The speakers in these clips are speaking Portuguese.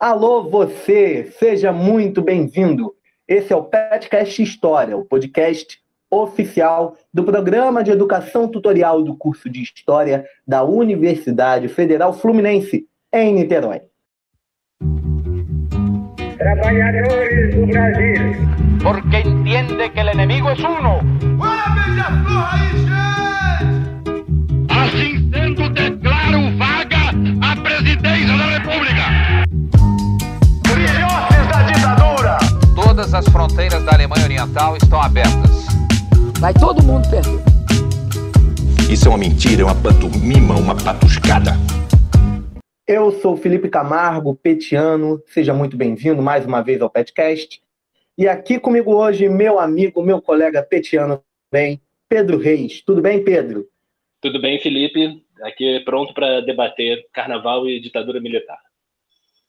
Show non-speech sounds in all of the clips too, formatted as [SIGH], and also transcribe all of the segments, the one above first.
Alô, você! Seja muito bem-vindo. Esse é o Petcast História, o podcast oficial do Programa de Educação Tutorial do curso de História da Universidade Federal Fluminense, em Niterói. Trabalhadores do Brasil. Porque entende que o inimigo é uno. Todas as fronteiras da Alemanha Oriental estão abertas. Vai todo mundo perder. Isso é uma mentira, é uma pantomima, uma patuscada. Eu sou Felipe Camargo, petiano. Seja muito bem-vindo mais uma vez ao Petcast. E aqui comigo hoje, meu amigo, meu colega petiano também, Pedro Reis. Tudo bem, Pedro? Tudo bem, Felipe. Aqui pronto para debater carnaval e ditadura militar.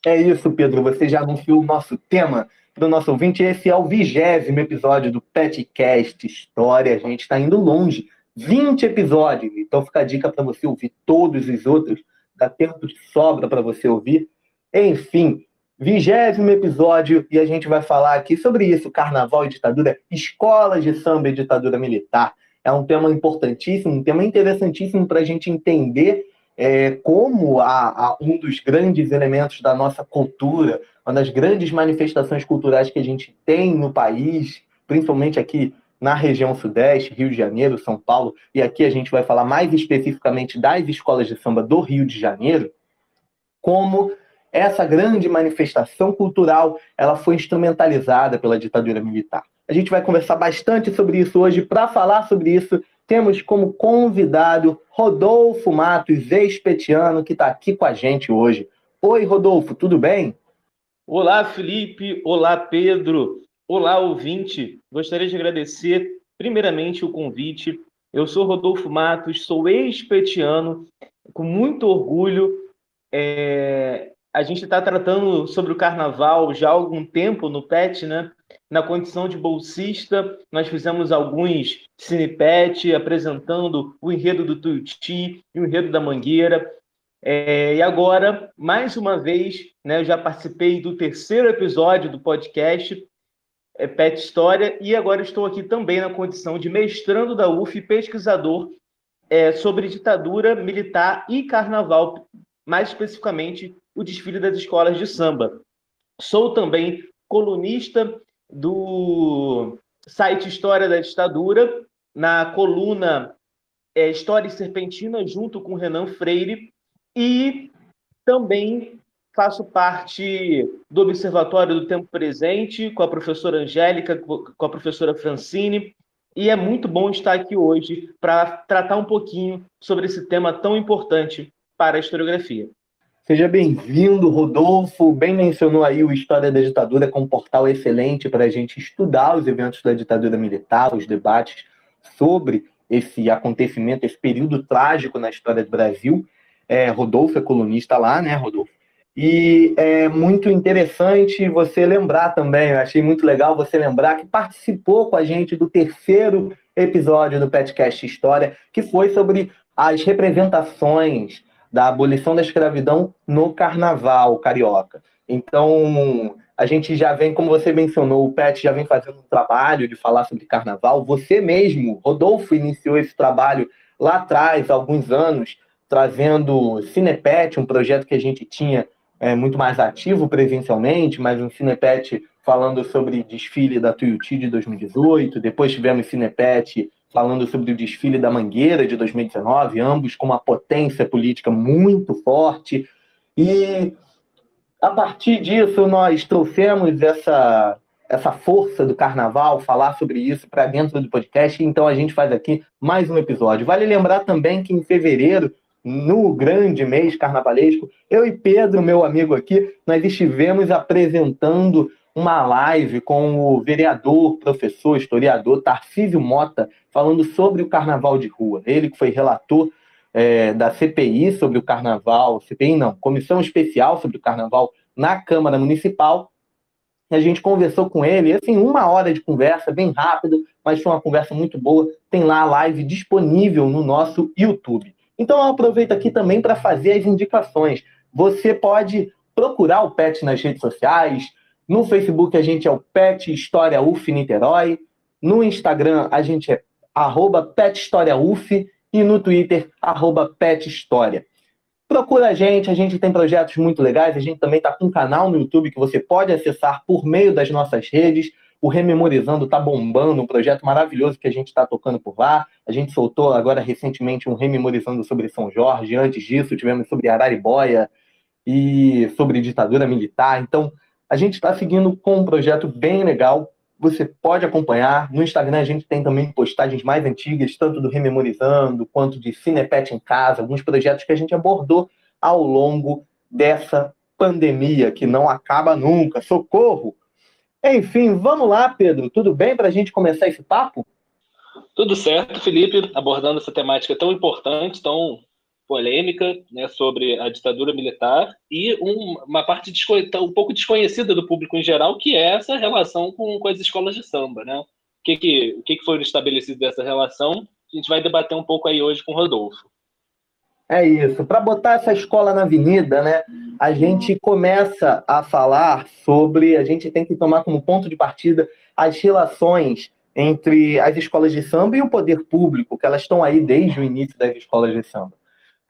É isso, Pedro. Você já anunciou o nosso tema para o nosso ouvinte. Esse é o vigésimo episódio do Petcast História. A gente está indo longe. 20 episódios. Então fica a dica para você ouvir todos os outros. Dá tempo de sobra para você ouvir. Enfim, vigésimo episódio e a gente vai falar aqui sobre isso: carnaval e ditadura, escolas de samba e ditadura militar. É um tema importantíssimo, um tema interessantíssimo para a gente entender é, como a, a, um dos grandes elementos da nossa cultura, uma das grandes manifestações culturais que a gente tem no país, principalmente aqui na região sudeste, Rio de Janeiro, São Paulo, e aqui a gente vai falar mais especificamente das escolas de samba do Rio de Janeiro, como essa grande manifestação cultural ela foi instrumentalizada pela ditadura militar. A gente vai conversar bastante sobre isso hoje. Para falar sobre isso, temos como convidado Rodolfo Matos, ex-petiano, que está aqui com a gente hoje. Oi, Rodolfo, tudo bem? Olá, Felipe. Olá, Pedro. Olá, ouvinte. Gostaria de agradecer, primeiramente, o convite. Eu sou Rodolfo Matos, sou ex-petiano, com muito orgulho. É... A gente está tratando sobre o carnaval já há algum tempo no PET, né? Na condição de bolsista, nós fizemos alguns cinepet apresentando o enredo do Tuiuti e o enredo da Mangueira. É, e agora, mais uma vez, né, eu já participei do terceiro episódio do podcast é, Pet História e agora estou aqui também na condição de mestrando da UF e pesquisador é, sobre ditadura militar e carnaval, mais especificamente o desfile das escolas de samba. Sou também colunista do site História da Ditadura, na coluna é, História e Serpentina, junto com Renan Freire, e também faço parte do Observatório do Tempo Presente, com a professora Angélica, com a professora Francine, e é muito bom estar aqui hoje para tratar um pouquinho sobre esse tema tão importante para a historiografia. Seja bem-vindo, Rodolfo. Bem mencionou aí o História da Ditadura, com um portal excelente para a gente estudar os eventos da ditadura militar, os debates sobre esse acontecimento, esse período trágico na história do Brasil. É, Rodolfo é colunista lá, né, Rodolfo? E é muito interessante você lembrar também, eu achei muito legal você lembrar que participou com a gente do terceiro episódio do Petcast História, que foi sobre as representações da abolição da escravidão no carnaval carioca. Então, a gente já vem, como você mencionou, o PET já vem fazendo um trabalho de falar sobre carnaval. Você mesmo, Rodolfo, iniciou esse trabalho lá atrás, há alguns anos, trazendo Cinepet, um projeto que a gente tinha é, muito mais ativo presencialmente, mas um Cinepet falando sobre desfile da Tuiuti de 2018. Depois tivemos Cinepet falando sobre o desfile da Mangueira de 2019, ambos com uma potência política muito forte. E a partir disso, nós trouxemos essa, essa força do carnaval, falar sobre isso para dentro do podcast. Então, a gente faz aqui mais um episódio. Vale lembrar também que em fevereiro, no grande mês carnavalesco, eu e Pedro, meu amigo aqui, nós estivemos apresentando uma live com o vereador, professor, historiador Tarcísio Mota, falando sobre o carnaval de rua. Ele que foi relator é, da CPI sobre o carnaval, CPI não, Comissão Especial sobre o Carnaval na Câmara Municipal. E a gente conversou com ele, assim, uma hora de conversa, bem rápido, mas foi uma conversa muito boa. Tem lá a live disponível no nosso YouTube. Então eu aproveito aqui também para fazer as indicações. Você pode procurar o PET nas redes sociais. No Facebook a gente é o PET História UF Niterói. No Instagram a gente é arroba PET História UF e no Twitter, arroba PET História. Procura a gente, a gente tem projetos muito legais, a gente também está com um canal no YouTube que você pode acessar por meio das nossas redes. O Rememorizando está bombando, um projeto maravilhoso que a gente está tocando por lá. A gente soltou agora recentemente um Rememorizando sobre São Jorge. Antes disso, tivemos sobre Araribóia e sobre ditadura militar. Então, a gente está seguindo com um projeto bem legal. Você pode acompanhar. No Instagram a gente tem também postagens mais antigas, tanto do Rememorizando quanto de Cinepet em Casa, alguns projetos que a gente abordou ao longo dessa pandemia que não acaba nunca. Socorro! Enfim, vamos lá, Pedro. Tudo bem para a gente começar esse papo? Tudo certo, Felipe, abordando essa temática tão importante, tão polêmica, né, sobre a ditadura militar e um, uma parte um pouco desconhecida do público em geral, que é essa relação com, com as escolas de samba, né? O que que, o que que foi estabelecido dessa relação? A gente vai debater um pouco aí hoje com o Rodolfo. É isso. Para botar essa escola na avenida, né, a gente começa a falar sobre. A gente tem que tomar como ponto de partida as relações entre as escolas de samba e o poder público, que elas estão aí desde o início das escolas de samba.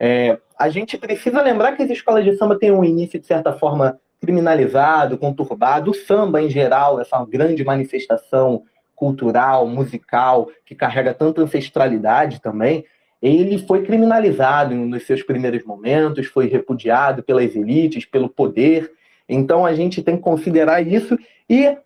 É, a gente precisa lembrar que as escolas de samba têm um início, de certa forma, criminalizado, conturbado. O samba, em geral, essa grande manifestação cultural, musical, que carrega tanta ancestralidade também, ele foi criminalizado nos seus primeiros momentos, foi repudiado pelas elites, pelo poder. Então a gente tem que considerar isso e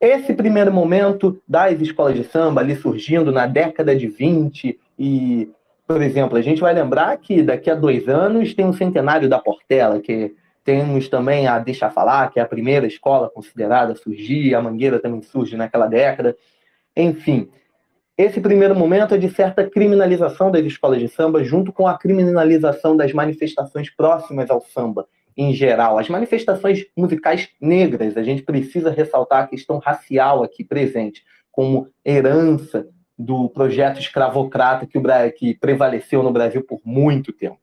esse primeiro momento das escolas de samba ali surgindo na década de 20 e, por exemplo, a gente vai lembrar que daqui a dois anos tem o centenário da Portela, que temos também a Deixa Falar, que é a primeira escola considerada a surgir, a Mangueira também surge naquela década. Enfim, esse primeiro momento é de certa criminalização das escolas de samba, junto com a criminalização das manifestações próximas ao samba, em geral. As manifestações musicais negras, a gente precisa ressaltar a questão racial aqui presente, como herança do projeto escravocrata que, o, que prevaleceu no Brasil por muito tempo.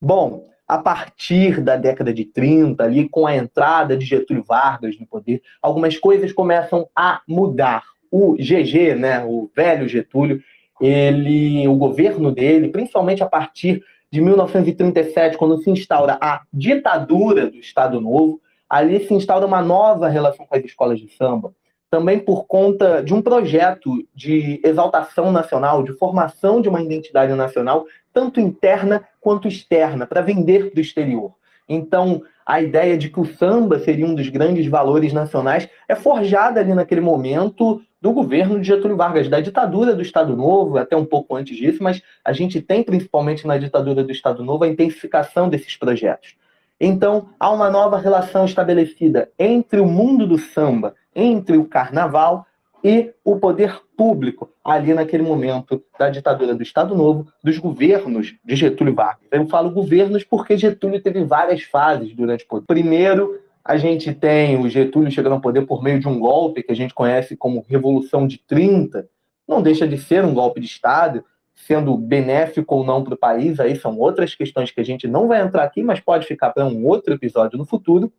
Bom, a partir da década de 30, ali com a entrada de Getúlio Vargas no poder, algumas coisas começam a mudar o GG, né, o velho Getúlio, ele, o governo dele, principalmente a partir de 1937, quando se instaura a ditadura do Estado Novo, ali se instaura uma nova relação com as escolas de samba, também por conta de um projeto de exaltação nacional, de formação de uma identidade nacional, tanto interna quanto externa, para vender para o exterior. Então, a ideia de que o samba seria um dos grandes valores nacionais é forjada ali naquele momento do governo de Getúlio Vargas, da ditadura do Estado Novo, até um pouco antes disso, mas a gente tem principalmente na ditadura do Estado Novo a intensificação desses projetos. Então, há uma nova relação estabelecida entre o mundo do samba, entre o carnaval e o poder público, ali naquele momento da ditadura do Estado Novo, dos governos de Getúlio Vargas. Eu falo governos porque Getúlio teve várias fases durante o poder. Primeiro, a gente tem o Getúlio chegando ao poder por meio de um golpe que a gente conhece como Revolução de 30. Não deixa de ser um golpe de Estado, sendo benéfico ou não para o país, aí são outras questões que a gente não vai entrar aqui, mas pode ficar para um outro episódio no futuro.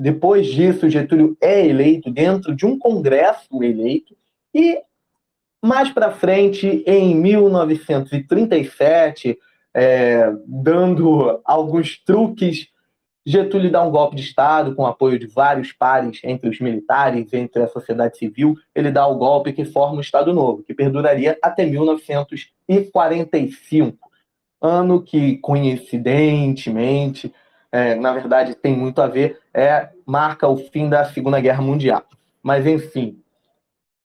Depois disso, Getúlio é eleito dentro de um congresso eleito e mais para frente, em 1937, é, dando alguns truques Getúlio dá um golpe de Estado com apoio de vários pares entre os militares, entre a sociedade civil. Ele dá o golpe que forma o Estado Novo, que perduraria até 1945, ano que, coincidentemente, é, na verdade tem muito a ver, é, marca o fim da Segunda Guerra Mundial. Mas, enfim,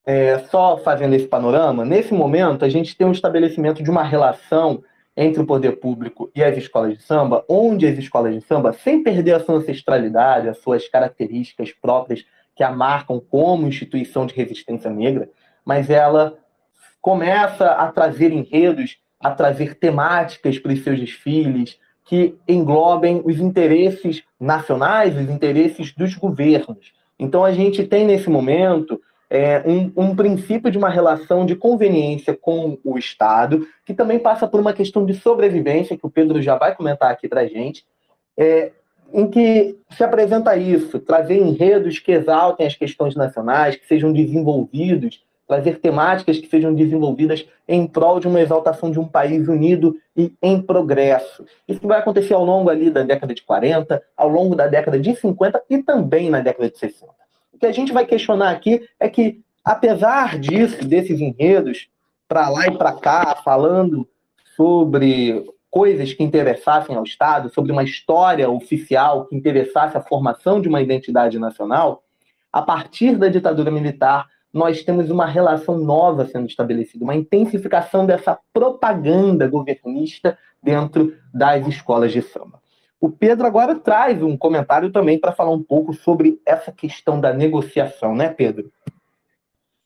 é, só fazendo esse panorama, nesse momento a gente tem um estabelecimento de uma relação entre o poder público e as escolas de samba, onde as escolas de samba, sem perder a sua ancestralidade, as suas características próprias que a marcam como instituição de resistência negra, mas ela começa a trazer enredos, a trazer temáticas para os seus desfiles que englobem os interesses nacionais, os interesses dos governos. Então a gente tem nesse momento é, um, um, princípio de uma relação de conveniência com o Estado, que também passa por uma questão de sobrevivência, que o Pedro já vai comentar aqui para a gente, é, em que se apresenta isso, trazer enredos que exaltem as questões nacionais, que sejam desenvolvidos, trazer temáticas que sejam desenvolvidas em prol de uma exaltação de um país unido e em progresso. Isso vai acontecer ao longo ali da década de 40, ao longo da década de 50 e também na década de 60. O que a gente vai questionar aqui é que, apesar disso, desses enredos, para lá e para cá, falando sobre coisas que interessassem ao Estado, sobre uma história oficial que interessasse a formação de uma identidade nacional, a partir da ditadura militar, nós temos uma relação nova sendo estabelecida, uma intensificação dessa propaganda governista dentro das escolas de samba. O Pedro agora traz um comentário também para falar um pouco sobre essa questão da negociação, né, Pedro?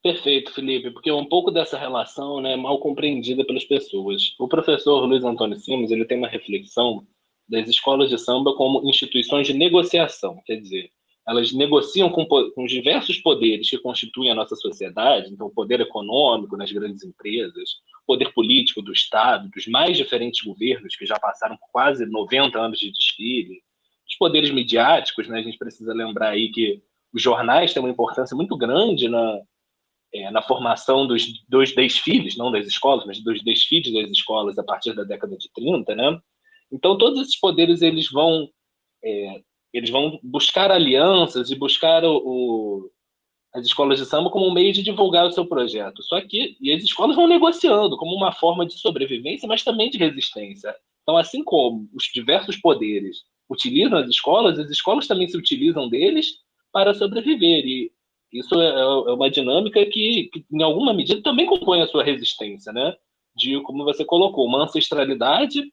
Perfeito, Felipe, porque um pouco dessa relação né, é mal compreendida pelas pessoas. O professor Luiz Antônio Simos ele tem uma reflexão das escolas de samba como instituições de negociação, quer dizer, elas negociam com, com os diversos poderes que constituem a nossa sociedade, então o poder econômico nas grandes empresas, o poder político do Estado, dos mais diferentes governos que já passaram por quase 90 anos de desfile, os poderes midiáticos, né, a gente precisa lembrar aí que os jornais têm uma importância muito grande na, é, na formação dos, dos desfiles, não das escolas, mas dos desfiles das escolas a partir da década de 30, né? Então, todos esses poderes eles vão, é, eles vão buscar alianças e buscar o, o, as escolas de samba como um meio de divulgar o seu projeto. Só que e as escolas vão negociando como uma forma de sobrevivência, mas também de resistência. Então, assim como os diversos poderes utilizam as escolas, as escolas também se utilizam deles para sobreviver. E isso é, é, é uma dinâmica que, que, em alguma medida, também compõe a sua resistência, né? De, como você colocou, uma ancestralidade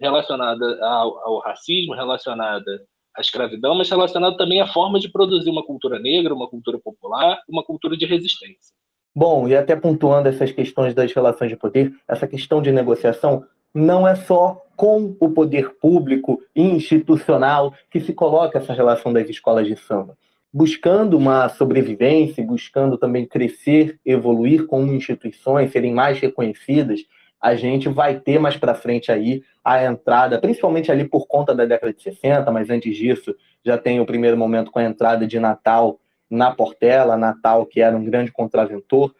relacionada ao, ao racismo, relacionada à escravidão, mas relacionada também à forma de produzir uma cultura negra, uma cultura popular, uma cultura de resistência. Bom, e até pontuando essas questões das relações de poder, essa questão de negociação não é só com o poder público institucional que se coloca essa relação das escolas de samba buscando uma sobrevivência, buscando também crescer, evoluir como instituições, serem mais reconhecidas, a gente vai ter mais para frente aí a entrada, principalmente ali por conta da década de 60, mas antes disso já tem o primeiro momento com a entrada de Natal na Portela, Natal que era um grande contraventor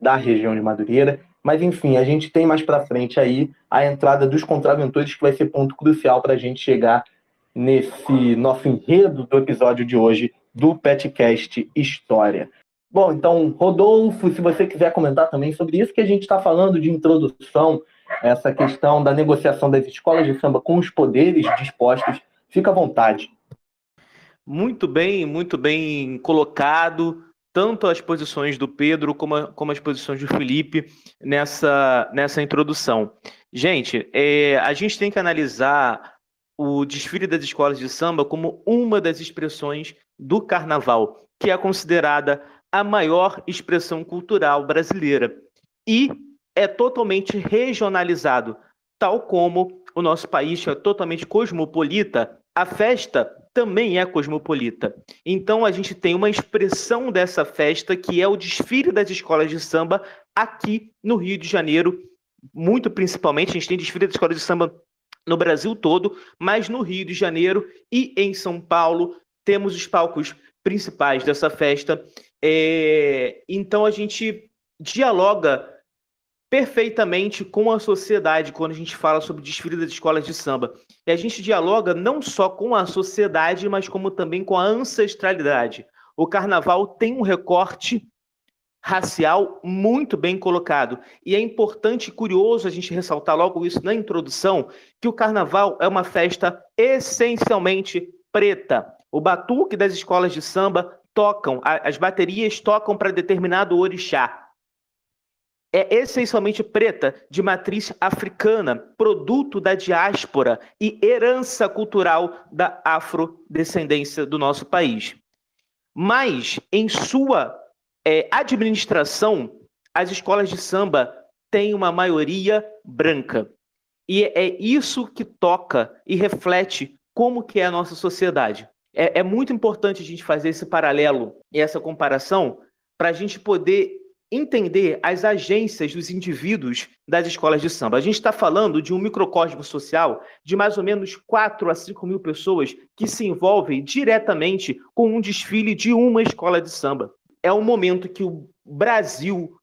da região de Madureira, mas enfim, a gente tem mais para frente aí a entrada dos contraventores que vai ser ponto crucial para a gente chegar nesse nosso enredo do episódio de hoje do Petcast História. Bom, então, Rodolfo, se você quiser comentar também sobre isso que a gente está falando de introdução, essa questão da negociação das escolas de samba com os poderes dispostos, fica à vontade. Muito bem, muito bem colocado, tanto as posições do Pedro como, como as posições do Felipe nessa, nessa introdução. Gente, é, a gente tem que analisar o desfile das escolas de samba como uma das expressões do carnaval, que é considerada a maior expressão cultural brasileira e é totalmente regionalizado, tal como o nosso país é totalmente cosmopolita, a festa também é cosmopolita. Então a gente tem uma expressão dessa festa que é o desfile das escolas de samba aqui no Rio de Janeiro, muito principalmente, a gente tem desfile das escolas de samba no Brasil todo, mas no Rio de Janeiro e em São Paulo temos os palcos principais dessa festa. É, então a gente dialoga perfeitamente com a sociedade quando a gente fala sobre desfile das escolas de samba. E a gente dialoga não só com a sociedade, mas como também com a ancestralidade. O carnaval tem um recorte racial muito bem colocado. E é importante e curioso a gente ressaltar logo isso na introdução, que o carnaval é uma festa essencialmente preta. O batuque das escolas de samba tocam, as baterias tocam para determinado orixá. É essencialmente preta, de matriz africana, produto da diáspora e herança cultural da afrodescendência do nosso país. Mas, em sua é, administração, as escolas de samba têm uma maioria branca. E é isso que toca e reflete como que é a nossa sociedade. É, é muito importante a gente fazer esse paralelo e essa comparação para a gente poder entender as agências dos indivíduos das escolas de samba. A gente está falando de um microcosmo social de mais ou menos 4 a 5 mil pessoas que se envolvem diretamente com um desfile de uma escola de samba. É um momento que o Brasil,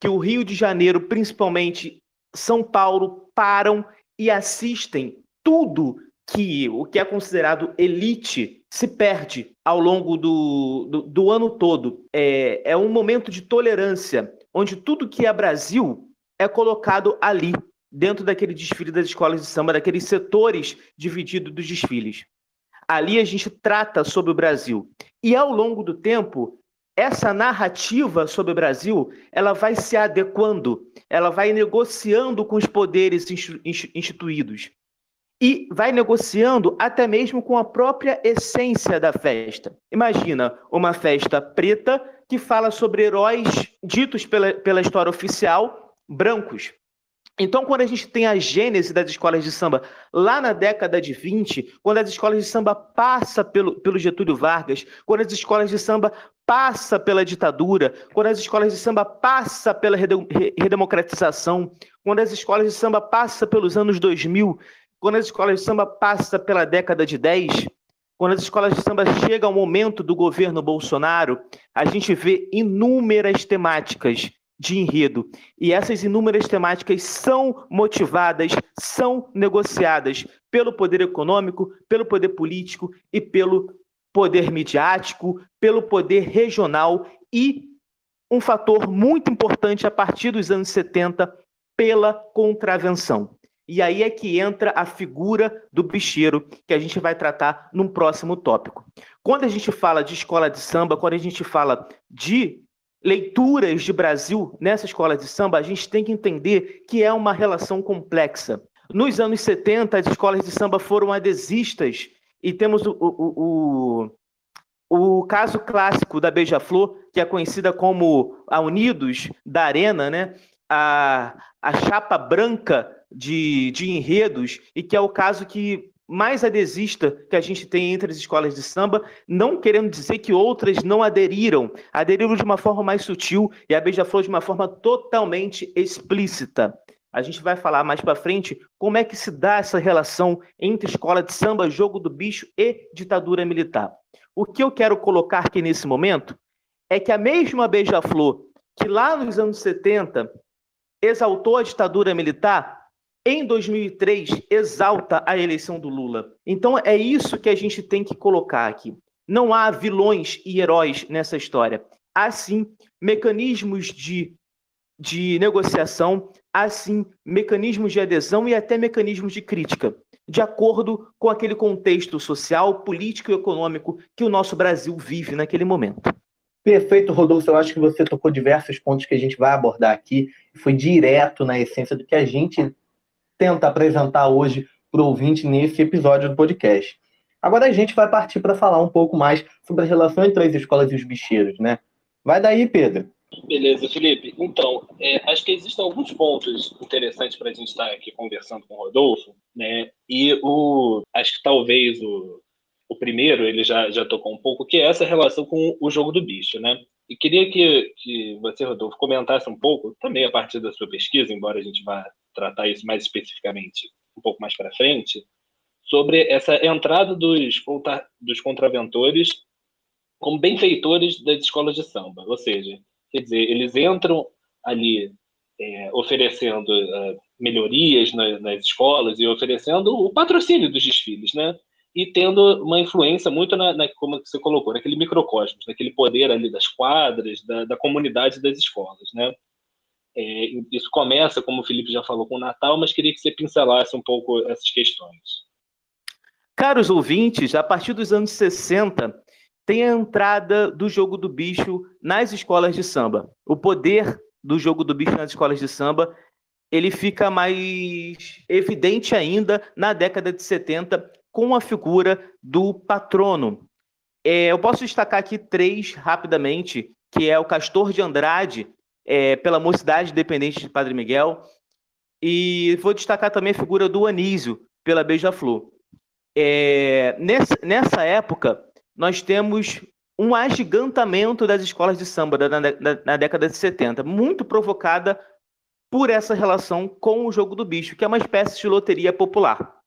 que o Rio de Janeiro, principalmente São Paulo, param e assistem tudo que o que é considerado elite se perde ao longo do, do, do ano todo. É, é um momento de tolerância, onde tudo que é Brasil é colocado ali, dentro daquele desfile das escolas de samba, daqueles setores divididos dos desfiles. Ali a gente trata sobre o Brasil. E ao longo do tempo, essa narrativa sobre o Brasil, ela vai se adequando, ela vai negociando com os poderes instituídos e vai negociando até mesmo com a própria essência da festa. Imagina uma festa preta que fala sobre heróis ditos pela, pela história oficial brancos. Então, quando a gente tem a gênese das escolas de samba lá na década de 20, quando as escolas de samba passam pelo, pelo Getúlio Vargas, quando as escolas de samba passam pela ditadura, quando as escolas de samba passam pela redemocratização, quando as escolas de samba passam pelos anos 2000, quando as escolas de samba passam pela década de 10, quando as escolas de samba chegam ao momento do governo Bolsonaro, a gente vê inúmeras temáticas de enredo. E essas inúmeras temáticas são motivadas, são negociadas pelo poder econômico, pelo poder político e pelo poder midiático, pelo poder regional e um fator muito importante a partir dos anos 70 pela contravenção. E aí é que entra a figura do bicheiro, que a gente vai tratar num próximo tópico. Quando a gente fala de escola de samba, quando a gente fala de leituras de Brasil nessa escola de samba, a gente tem que entender que é uma relação complexa. Nos anos 70, as escolas de samba foram adesistas e temos o, o, o, o caso clássico da Beija-Flor, que é conhecida como a Unidos da Arena, né? a, a chapa branca de, de enredos, e que é o caso que mais adesista que a gente tem entre as escolas de samba, não querendo dizer que outras não aderiram, aderiram de uma forma mais sutil e a Beija-Flor de uma forma totalmente explícita. A gente vai falar mais para frente como é que se dá essa relação entre escola de samba, jogo do bicho e ditadura militar. O que eu quero colocar aqui nesse momento é que a mesma Beija-Flor que lá nos anos 70 exaltou a ditadura militar, em 2003 exalta a eleição do Lula. Então é isso que a gente tem que colocar aqui. Não há vilões e heróis nessa história. Há sim mecanismos de, de negociação, há sim mecanismos de adesão e até mecanismos de crítica, de acordo com aquele contexto social, político e econômico que o nosso Brasil vive naquele momento. Perfeito, Rodolfo. Eu acho que você tocou diversos pontos que a gente vai abordar aqui. Foi direto na essência do que a gente tenta apresentar hoje para o ouvinte nesse episódio do podcast. Agora a gente vai partir para falar um pouco mais sobre a relação entre as escolas e os bicheiros, né? Vai daí, Pedro. Beleza, Felipe. Então, é, acho que existem alguns pontos interessantes para a gente estar aqui conversando com o Rodolfo, né? E o, acho que talvez o, o primeiro ele já, já tocou um pouco, que é essa relação com o jogo do bicho, né? E queria que, que você, Rodolfo, comentasse um pouco, também a partir da sua pesquisa, embora a gente vá tratar isso mais especificamente um pouco mais para frente, sobre essa entrada dos, dos contraventores como benfeitores das escolas de samba. Ou seja, quer dizer, eles entram ali é, oferecendo uh, melhorias na, nas escolas e oferecendo o patrocínio dos desfiles, né? E tendo uma influência muito na, na como você colocou, naquele microcosmos, naquele poder ali das quadras, da, da comunidade das escolas, né? É, isso começa, como o Felipe já falou, com o Natal, mas queria que você pincelasse um pouco essas questões. Caros ouvintes, a partir dos anos 60, tem a entrada do jogo do bicho nas escolas de samba. O poder do jogo do bicho nas escolas de samba ele fica mais evidente ainda na década de 70 com a figura do patrono. É, eu posso destacar aqui três rapidamente, que é o Castor de Andrade, é, pela Mocidade Independente de Padre Miguel. E vou destacar também a figura do Anísio, pela Beija-Flor. É, nessa, nessa época, nós temos um agigantamento das escolas de samba na, na, na, década de 70, muito provocada por essa relação com o jogo do bicho, que é uma espécie de loteria popular.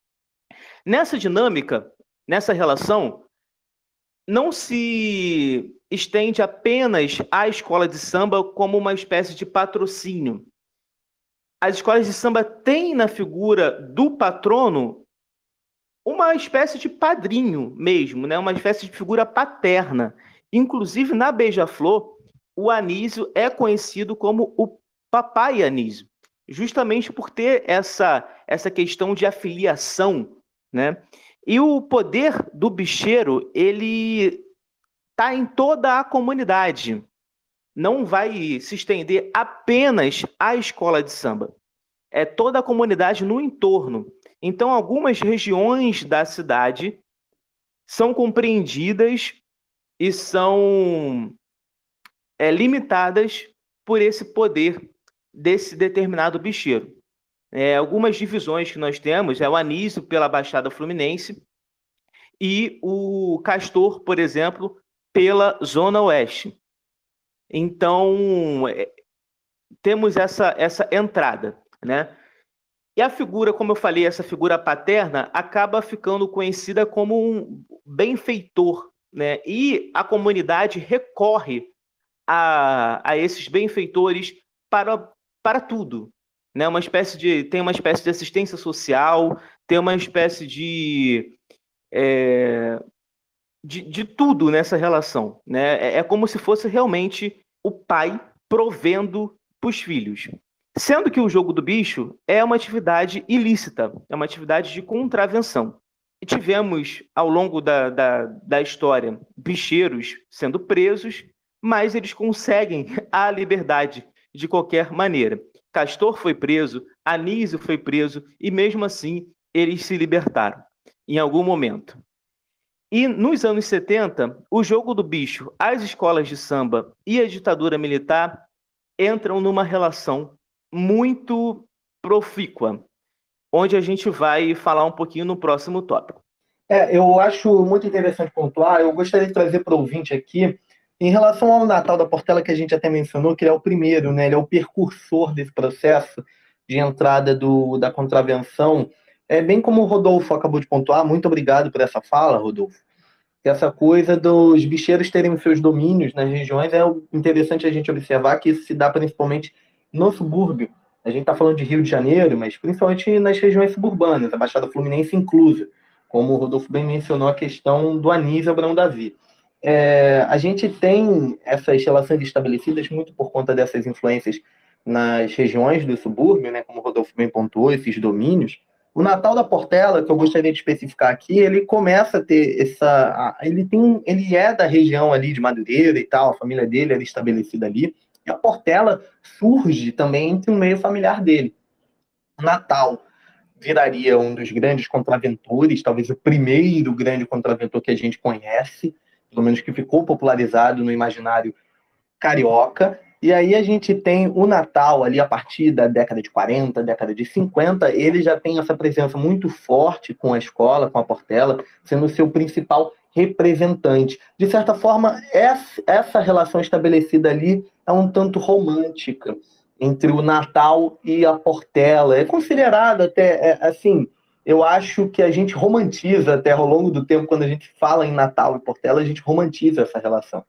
Nessa dinâmica, nessa relação, não se estende apenas à escola de samba como uma espécie de patrocínio. As escolas de samba têm na figura do patrono uma espécie de padrinho mesmo, né? uma espécie de figura paterna. Inclusive, na Beija-Flor, o Anísio é conhecido como o Papai Anísio, justamente por ter essa, essa questão de afiliação. Né? E o poder do bicheiro, ele está em toda a comunidade. Não vai se estender apenas à escola de samba. É toda a comunidade no entorno. Então, algumas regiões da cidade são compreendidas e são é, limitadas por esse poder desse determinado bicheiro. É, algumas divisões que nós temos é o Anísio pela Baixada Fluminense e o Castor, por exemplo, pela Zona Oeste. Então, é, temos essa, essa entrada, né? E a figura, como eu falei, essa figura paterna, acaba ficando conhecida como um benfeitor, né? E a comunidade recorre a, a esses benfeitores para, para tudo, né? Uma espécie de tem uma espécie de assistência social, tem uma espécie de é, de, de, tudo nessa relação, né? É, é como se fosse realmente o pai provendo para os filhos. Sendo que o jogo do bicho é uma atividade ilícita, é uma atividade de contravenção. E tivemos, ao longo da, da, da história, bicheiros sendo presos, mas eles conseguem [LAUGHS] a liberdade de qualquer maneira. Castor foi preso, Anísio foi preso, e mesmo assim eles se libertaram em algum momento. E nos anos 70, o jogo do bicho, as escolas de samba e a ditadura militar entram numa relação muito profícua, onde a gente vai falar um pouquinho no próximo tópico. É, eu acho muito interessante pontuar, eu gostaria de trazer para o ouvinte aqui, em relação ao Natal da Portela, que a gente até mencionou, que ele é o primeiro, né, ele é o precursor desse processo de entrada do, da contravenção, é bem como o Rodolfo acabou de pontuar, muito obrigado por essa fala, Rodolfo. Essa coisa dos bicheiros terem seus domínios nas regiões é interessante a gente observar que isso se dá principalmente no subúrbio. A gente está falando de Rio de Janeiro, mas principalmente nas regiões suburbanas, a Baixada Fluminense inclusa, como o Rodolfo bem mencionou a questão do Anísio Abrão Davi. É, a gente tem essas relações estabelecidas muito por conta dessas influências nas regiões do subúrbio, né, como o Rodolfo bem pontuou, esses domínios. O Natal da Portela, que eu gostaria de especificar aqui, ele começa a ter essa. Ele tem. Ele é da região ali de Madureira e tal, a família dele era estabelecida ali. E a Portela surge também entre o meio familiar dele. O Natal viraria um dos grandes contraventores, talvez o primeiro grande contraventor que a gente conhece, pelo menos que ficou popularizado no imaginário carioca. E aí a gente tem o Natal ali a partir da década de 40, década de 50, ele já tem essa presença muito forte com a escola, com a Portela, sendo seu principal representante. De certa forma, essa relação estabelecida ali é um tanto romântica entre o Natal e a Portela. É considerada até, é, assim, eu acho que a gente romantiza até ao longo do tempo, quando a gente fala em Natal e Portela, a gente romantiza essa relação.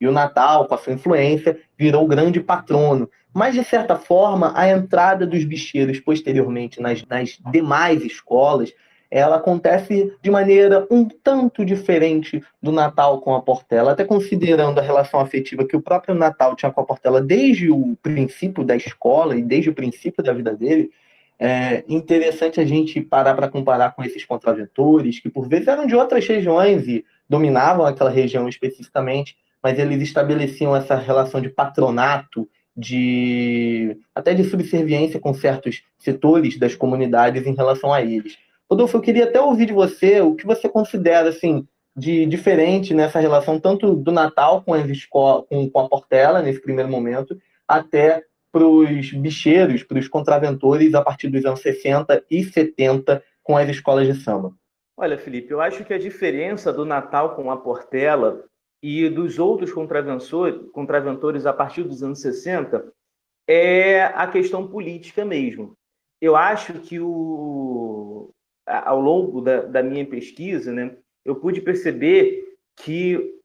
E o Natal, com a sua influência, virou o grande patrono. Mas, de certa forma, a entrada dos bicheiros posteriormente nas, nas demais escolas ela acontece de maneira um tanto diferente do Natal com a Portela, até considerando a relação afetiva que o próprio Natal tinha com a Portela desde o princípio da escola e desde o princípio da vida dele. É interessante a gente parar para comparar com esses contraventores, que por vezes eram de outras regiões e dominavam aquela região especificamente, mas eles estabeleciam essa relação de patronato, de até de subserviência com certos setores das comunidades em relação a eles. Rodolfo, eu queria até ouvir de você o que você considera assim de diferente nessa relação, tanto do Natal com, as escolas, com, com a Portela, nesse primeiro momento, até para os bicheiros, para os contraventores, a partir dos anos 60 e 70, com as escolas de samba. Olha, Felipe, eu acho que a diferença do Natal com a Portela e dos outros contraventores a partir dos anos 60 é a questão política mesmo. Eu acho que o, ao longo da, da minha pesquisa, né, eu pude perceber que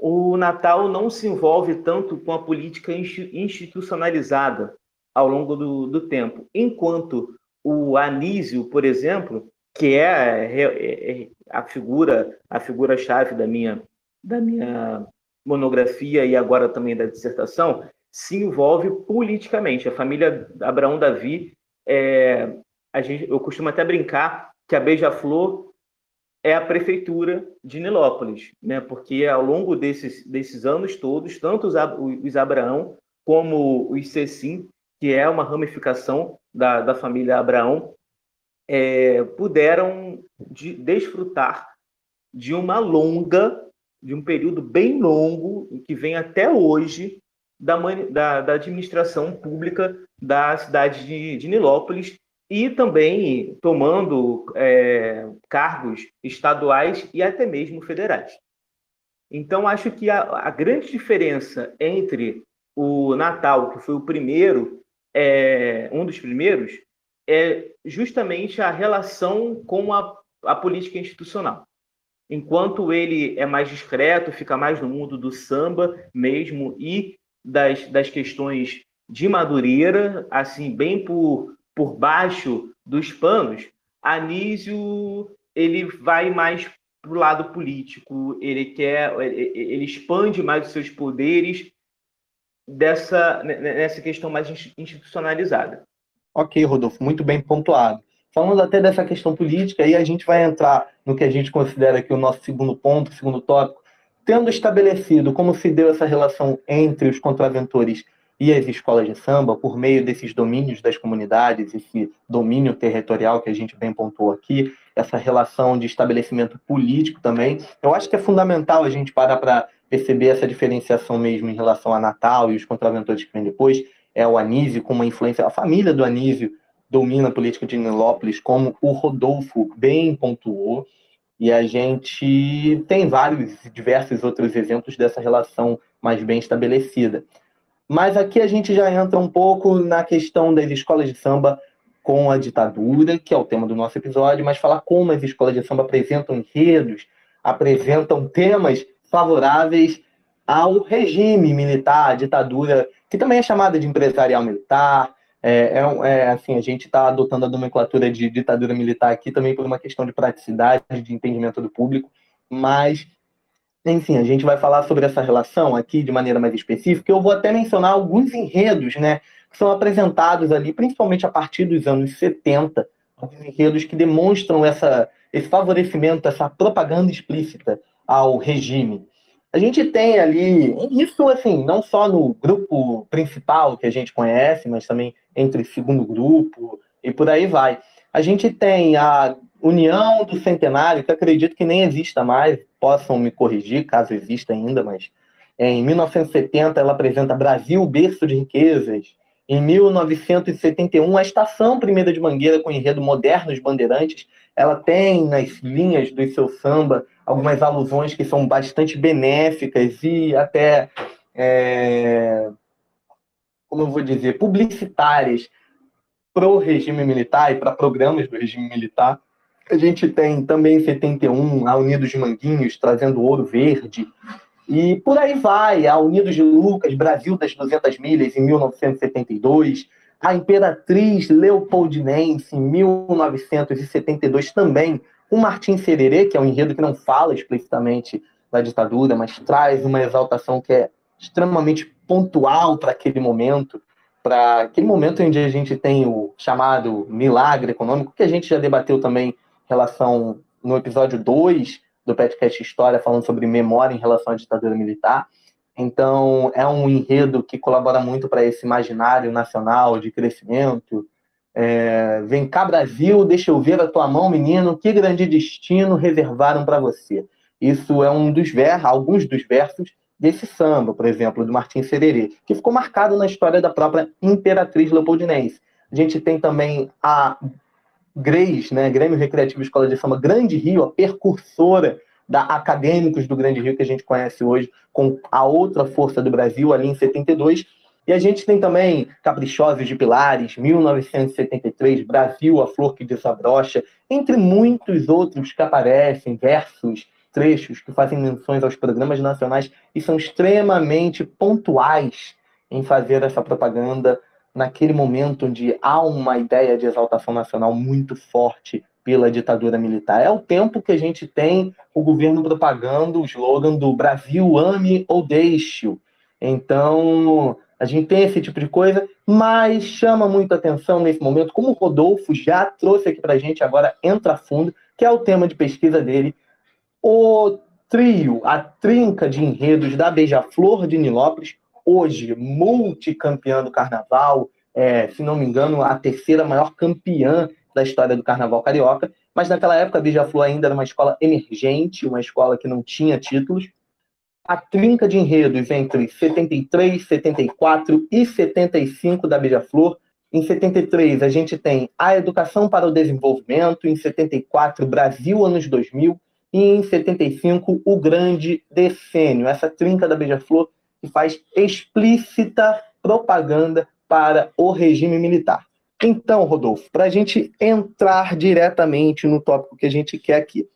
o Natal não se envolve tanto com a política institucionalizada ao longo do, do tempo, enquanto o Anísio, por exemplo, que é, é, é a figura a figura chave da minha da minha monografia e agora também da dissertação, se envolve politicamente. A família Abraão Davi, é, a gente, eu costumo até brincar que a Beija-Flor é a prefeitura de Nilópolis, né? porque ao longo desses, desses anos todos, tanto os, os Abraão como os Cecim, que é uma ramificação da, da família Abraão, é, puderam de, desfrutar de uma longa, de um período bem longo, que vem até hoje, da, da, da administração pública da cidade de, de Nilópolis e também tomando é, cargos estaduais e até mesmo federais. Então, acho que a, a, grande diferença entre o Natal, que foi o primeiro, é, um dos primeiros, é justamente a relação com a, a política institucional. Enquanto ele é mais discreto, fica mais no mundo do samba mesmo e das, das questões de Madureira, assim, bem por, por baixo dos panos, Anísio ele vai mais para o lado político, ele quer, ele expande mais os seus poderes dessa nessa questão mais institucionalizada. Ok, Rodolfo, muito bem pontuado. Falando até dessa questão política, aí a gente vai entrar no que a gente considera aqui o nosso segundo ponto, segundo tópico, tendo estabelecido como se deu essa relação entre os contraventores e as escolas de samba, por meio desses domínios das comunidades, esse domínio territorial que a gente bem pontuou aqui, essa relação de estabelecimento político também, eu acho que é fundamental a gente parar para perceber essa diferenciação mesmo em relação a Natal e os contraventores que vêm depois, é o Anísio com uma influência, a família do Anísio domina a política de Nilópolis, como o Rodolfo bem pontuou, e a gente tem vários, diversos outros exemplos dessa relação mais bem estabelecida. Mas aqui a gente já entra um pouco na questão das escolas de samba com a ditadura, que é o tema do nosso episódio, mas falar como as escolas de samba apresentam enredos, apresentam temas favoráveis ao regime militar, à ditadura, que também é chamada de empresarial militar, é, é, é, assim, a gente está adotando a nomenclatura de ditadura militar aqui também por uma questão de praticidade, de entendimento do público, mas, enfim, a gente vai falar sobre essa relação aqui de maneira mais específica. Eu vou até mencionar alguns enredos, né, que são apresentados ali, principalmente a partir dos anos 70, alguns enredos que demonstram essa, esse favorecimento, essa propaganda explícita ao regime. A gente tem ali, isso assim, não só no grupo principal que a gente conhece, mas também entre segundo grupo e por aí vai. A gente tem a União do Centenário, que acredito que nem exista mais, possam me corrigir caso exista ainda, mas em 1970 ela apresenta Brasil, berço de riquezas. Em 1971, a Estação Primeira de Mangueira, com enredo Modernos Bandeirantes, ela tem nas linhas do seu samba algumas alusões que são bastante benéficas e até, é, como eu vou dizer, publicitárias para o regime militar e para programas do regime militar. A gente tem também em 71 a Unidos de Manguinhos trazendo ouro verde. E por aí vai, a Unidos de Lucas, Brasil das 200 milhas, em 1972. A Imperatriz Leopoldinense, em 1972, também o Martim Sererê, que é um enredo que não fala explicitamente da ditadura, mas traz uma exaltação que é extremamente pontual para aquele momento, para aquele momento onde a gente tem o chamado milagre econômico, que a gente já debateu também relação no episódio 2 do podcast História, falando sobre memória em relação à ditadura militar. Então, é um enredo que colabora muito para esse imaginário nacional de crescimento, é, vem cá, Brasil, deixa eu ver a tua mão, menino, que grande destino reservaram para você. Isso é um dos versos, alguns dos versos desse samba, por exemplo, do Martim Sererê, que ficou marcado na história da própria Imperatriz Leopoldinense. A gente tem também a GRES, né, Grêmio Recreativo Escola de Samba Grande Rio, a percursora da Acadêmicos do Grande Rio, que a gente conhece hoje, com a outra força do Brasil, ali em 72. E a gente tem também Caprichosos de Pilares, 1973, Brasil, a Flor que Desabrocha, entre muitos outros que aparecem, versos, trechos que fazem menções aos programas nacionais e são extremamente pontuais em fazer essa propaganda naquele momento onde há uma ideia de exaltação nacional muito forte pela ditadura militar. É o tempo que a gente tem o governo propagando o slogan do Brasil ame ou deixe-o. Então, a gente tem esse tipo de coisa, mas chama muito atenção nesse momento, como o Rodolfo já trouxe aqui para a gente, agora entra a fundo, que é o tema de pesquisa dele, o trio, a trinca de enredos da Beija-Flor de Nilópolis, hoje multicampeã do carnaval, é, se não me engano, a terceira maior campeã da história do carnaval carioca, mas naquela época a Beija-Flor ainda era uma escola emergente, uma escola que não tinha títulos. A trinca de enredos entre 73, 74 e 75 da Beija-Flor. Em 73, a gente tem A Educação para o Desenvolvimento, em 74, Brasil anos 2000, e em 75, O Grande Decênio. Essa trinca da Beija-Flor faz explícita propaganda para o regime militar. Então, Rodolfo, para a gente entrar diretamente no tópico que a gente quer aqui,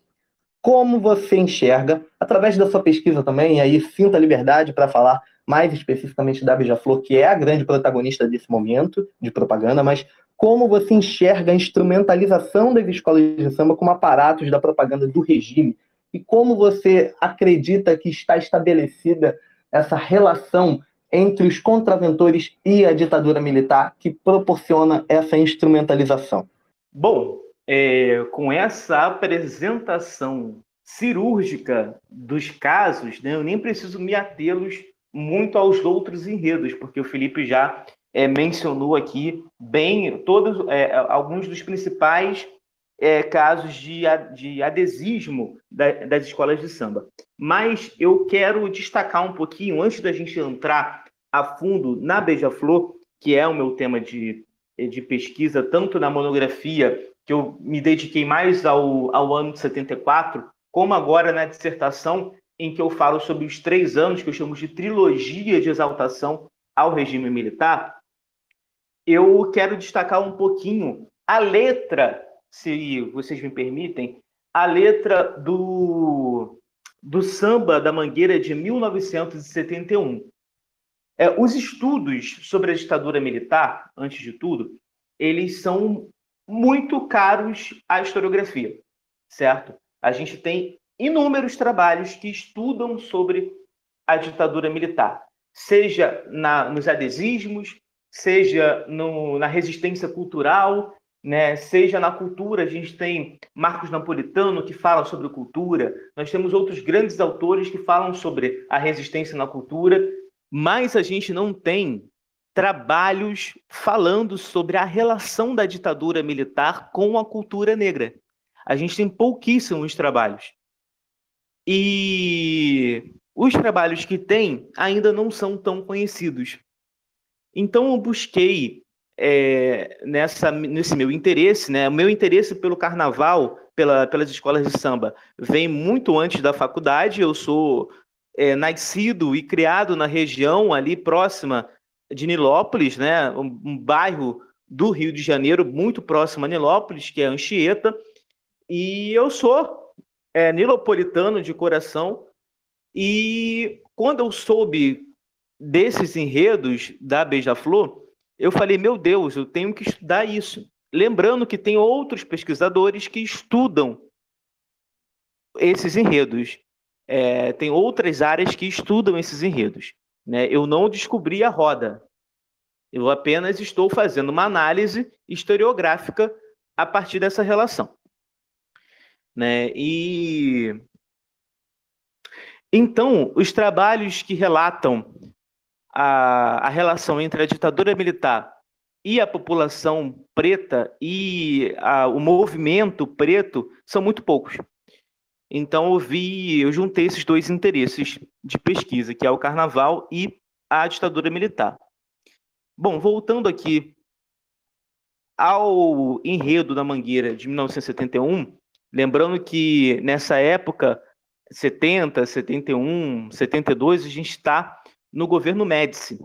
como você enxerga, através da sua pesquisa também, e aí sinta a liberdade para falar mais especificamente da Beija-Flor, que é a grande protagonista desse momento de propaganda, mas como você enxerga a instrumentalização das escolas de samba como aparatos da propaganda do regime e como você acredita que está estabelecida essa relação entre os contraventores e a ditadura militar que proporciona essa instrumentalização? Bom, é, com essa apresentação cirúrgica dos casos, né, eu nem preciso me atê-los muito aos outros enredos, porque o Felipe já é, mencionou aqui bem todos é, alguns dos principais é, casos de, de adesismo da, das escolas de samba. Mas eu quero destacar um pouquinho, antes da gente entrar a fundo na Beija-Flor, que é o meu tema de, de pesquisa, tanto na monografia, que eu me dediquei mais ao, ao ano de 74, como agora na dissertação, em que eu falo sobre os três anos, que eu chamo de trilogia de exaltação ao regime militar, eu quero destacar um pouquinho a letra se vocês me permitem, a letra do, do samba da Mangueira de 1971. É, os estudos sobre a ditadura militar, antes de tudo, eles são muito caros à historiografia, certo? A gente tem inúmeros trabalhos que estudam sobre a ditadura militar, seja na, nos adesismos, seja no, na resistência cultural, né? Seja na cultura, a gente tem Marcos Napolitano que fala sobre cultura, nós temos outros grandes autores que falam sobre a resistência na cultura, mas a gente não tem trabalhos falando sobre a relação da ditadura militar com a cultura negra. A gente tem pouquíssimos trabalhos. E os trabalhos que tem ainda não são tão conhecidos. Então eu busquei é, nessa, nesse meu interesse, né? O meu interesse pelo carnaval, pela, pelas escolas de samba, vem muito antes da faculdade. Eu sou é, nascido e criado na região ali próxima de Nilópolis, né? Um, um, bairro do Rio de Janeiro, muito próximo a Nilópolis, que é Anchieta. E eu sou é, nilopolitano de coração. E quando eu soube desses enredos da Beija-Flor, eu falei, meu Deus, eu tenho que estudar isso. Lembrando que tem outros pesquisadores que estudam esses enredos. É, tem outras áreas que estudam esses enredos. Né? Eu não descobri a roda. Eu apenas estou fazendo uma análise historiográfica a partir dessa relação. Né? E então, os trabalhos que relatam a, a relação entre a ditadura militar e a população preta e a, o movimento preto são muito poucos. Então eu vi, eu juntei esses dois interesses de pesquisa, que é o carnaval e a ditadura militar. Bom, voltando aqui ao enredo da Mangueira de 1971, lembrando que nessa época 70, 71, 72, a gente está no governo Médici,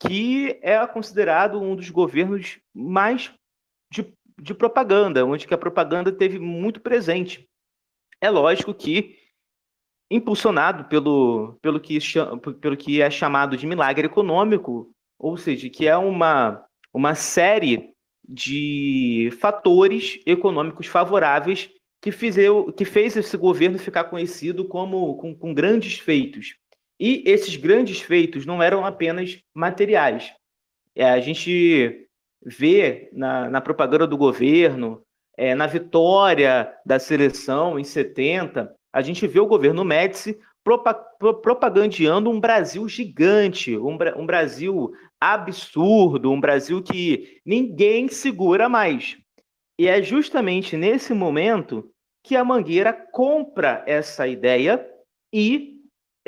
que é considerado um dos governos mais de, de propaganda, onde que a propaganda teve muito presente. É lógico que impulsionado pelo, pelo, que, pelo que é chamado de milagre econômico, ou seja, que é uma, uma série de fatores econômicos favoráveis que, fizeu, que fez esse governo ficar conhecido como com, com grandes feitos. E esses grandes feitos não eram apenas materiais. É, a gente vê na, na propaganda do governo, é, na vitória da seleção em 70, a gente vê o governo Médici propagandeando um Brasil gigante, um, um Brasil absurdo, um Brasil que ninguém segura mais. E é justamente nesse momento que a Mangueira compra essa ideia e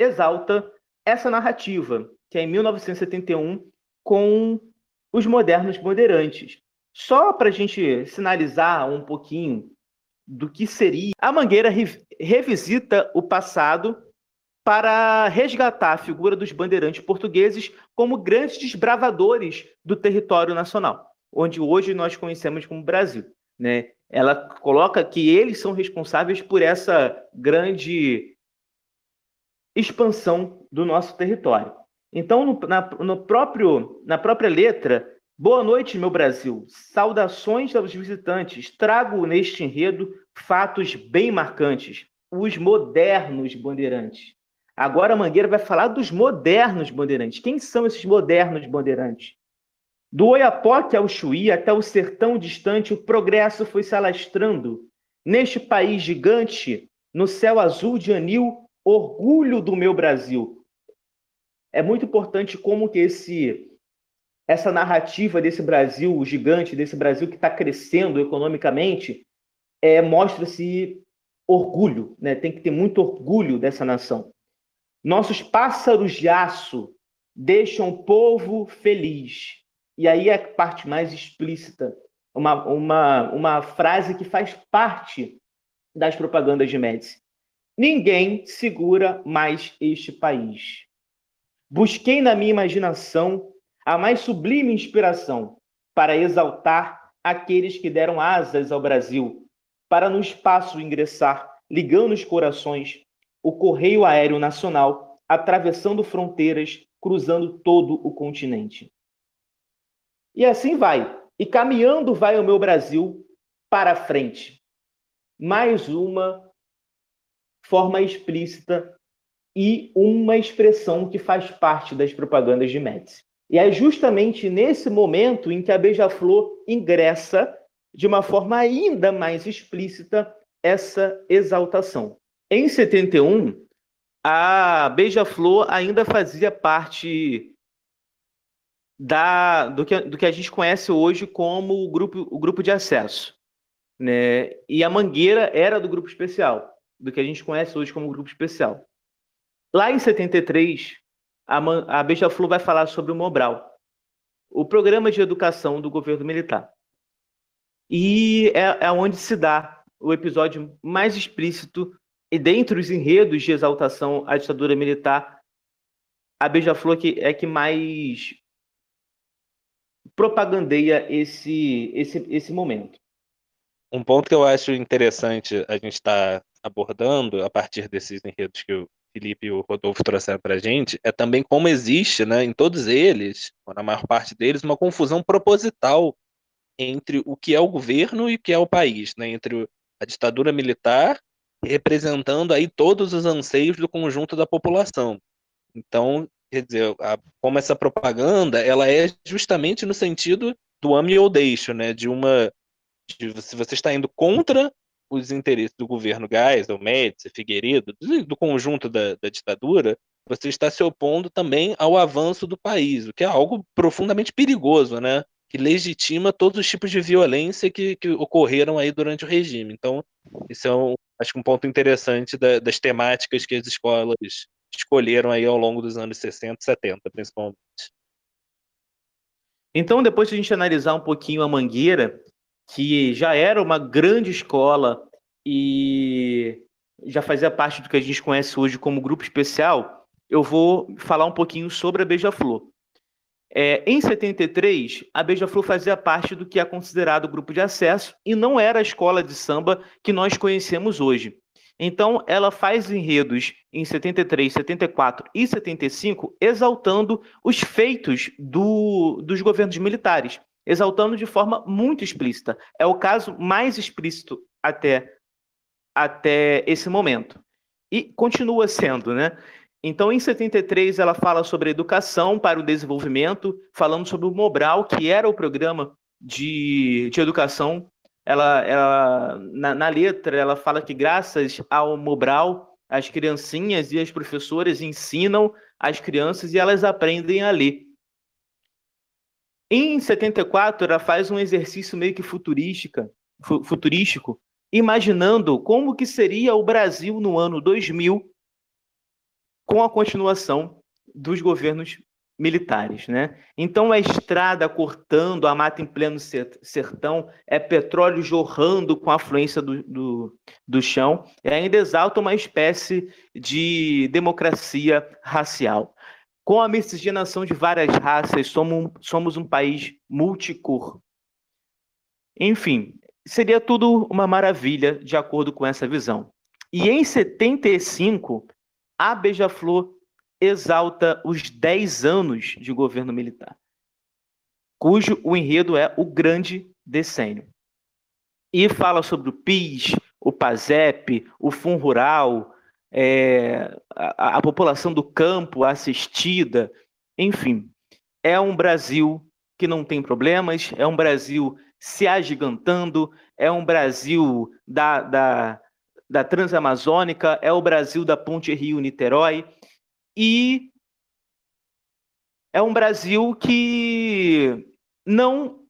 exalta essa narrativa, que é em 1971, com os modernos moderantes. Só para a gente sinalizar um pouquinho do que seria, a Mangueira revisita o passado para resgatar a figura dos bandeirantes portugueses como grandes desbravadores do território nacional, onde hoje nós conhecemos como Brasil. Né? Ela coloca que eles são responsáveis por essa grande expansão do nosso território. Então, no, na, no próprio, na própria letra, Boa noite, meu Brasil. Saudações aos visitantes. Trago neste enredo fatos bem marcantes. Os modernos bandeirantes. Agora a Mangueira vai falar dos modernos bandeirantes. Quem são esses modernos bandeirantes? Do Oiapoque ao Chuí até o sertão distante, o progresso foi se alastrando. Neste país gigante, no céu azul de anil, orgulho do meu Brasil. É muito importante como que esse essa narrativa desse Brasil gigante, desse Brasil que está crescendo economicamente, é, mostra-se orgulho, né? Tem que ter muito orgulho dessa nação. Nossos pássaros de aço deixam o povo feliz. E aí é a parte mais explícita, uma, uma, uma frase que faz parte das propagandas de Médici. Ninguém segura mais este país. Busquei na minha imaginação a mais sublime inspiração para exaltar aqueles que deram asas ao Brasil, para no espaço ingressar, ligando os corações, o correio aéreo nacional, atravessando fronteiras, cruzando todo o continente. E assim vai. E caminhando vai o meu Brasil para frente. Mais uma forma explícita e uma expressão que faz parte das propagandas de Médici. E é justamente nesse momento em que a Beija-Flor ingressa de uma forma ainda mais explícita essa exaltação. Em 71, a Beija-Flor ainda fazia parte da, do, que, do que a gente conhece hoje como o grupo, o grupo de acesso. Né? E a Mangueira era do grupo especial, do que a gente conhece hoje como grupo especial. Lá em 73, a, a Beija-Flor vai falar sobre o Mobral, o programa de educação do governo militar. E é, é onde se dá o episódio mais explícito, e dentre os enredos de exaltação à ditadura militar, a Beija-Flor é que mais propagandeia esse, esse, esse momento. Um ponto que eu acho interessante a gente estar tá abordando a partir desses enredos que o Felipe e o Rodolfo trouxeram para a gente é também como existe, né, em todos eles, ou na maior parte deles, uma confusão proposital entre o que é o governo e o que é o país, né, entre a ditadura militar, representando aí todos os anseios do conjunto da população. Então, quer dizer, a, como essa propaganda, ela é justamente no sentido do ame ou deixo, né, de uma se você está indo contra os interesses do governo Geisel, Médici, Figueiredo, do, do conjunto da, da, ditadura, você está se opondo também ao avanço do país, o que é algo profundamente perigoso, né? que legitima todos os tipos de violência que, que ocorreram aí durante o regime. Então, isso é um, acho que um ponto interessante da, das temáticas que as escolas escolheram aí ao longo dos anos 60 e 70, principalmente. Então, depois de a gente analisar um pouquinho a Mangueira, que já era uma grande escola e já fazia parte do que a gente conhece hoje como grupo especial, eu vou falar um pouquinho sobre a Beija-Flor. É, em 73, a Beija-Flor fazia parte do que é considerado grupo de acesso e não era a escola de samba que nós conhecemos hoje. Então, ela faz enredos em 73, 74 e 75, exaltando os feitos do, dos governos militares, exaltando de forma muito explícita. É o caso mais explícito até, até esse momento. E continua sendo, né? Então, em 73, ela fala sobre educação para o desenvolvimento, falando sobre o Mobral, que era o programa de, de educação ela, ela na, na, letra, ela fala que graças ao Mobral, as criancinhas e as professoras ensinam as crianças e elas aprendem a ler. Em 74, ela faz um exercício meio que futurística, futurístico, imaginando como que seria o Brasil no ano 2000 com a continuação dos governos militares, né? Então é estrada cortando a mata em pleno sertão, é petróleo jorrando com a fluência do, do, do chão, e ainda exalta uma espécie de democracia racial. Com a miscigenação de várias raças, somos, somos um país multicor. Enfim, seria tudo uma maravilha de acordo com essa visão. E em 75, a Beija-Flor exalta os 10 anos de governo militar, cujo o enredo é o Grande Decênio. E fala sobre o PIS, o PASEP, o Fundo Rural, é, a, a população do campo assistida, enfim. É um Brasil que não tem problemas, é um Brasil se agigantando, é um Brasil da, da, da Transamazônica, é o Brasil da Ponte Rio-Niterói, e é um Brasil que não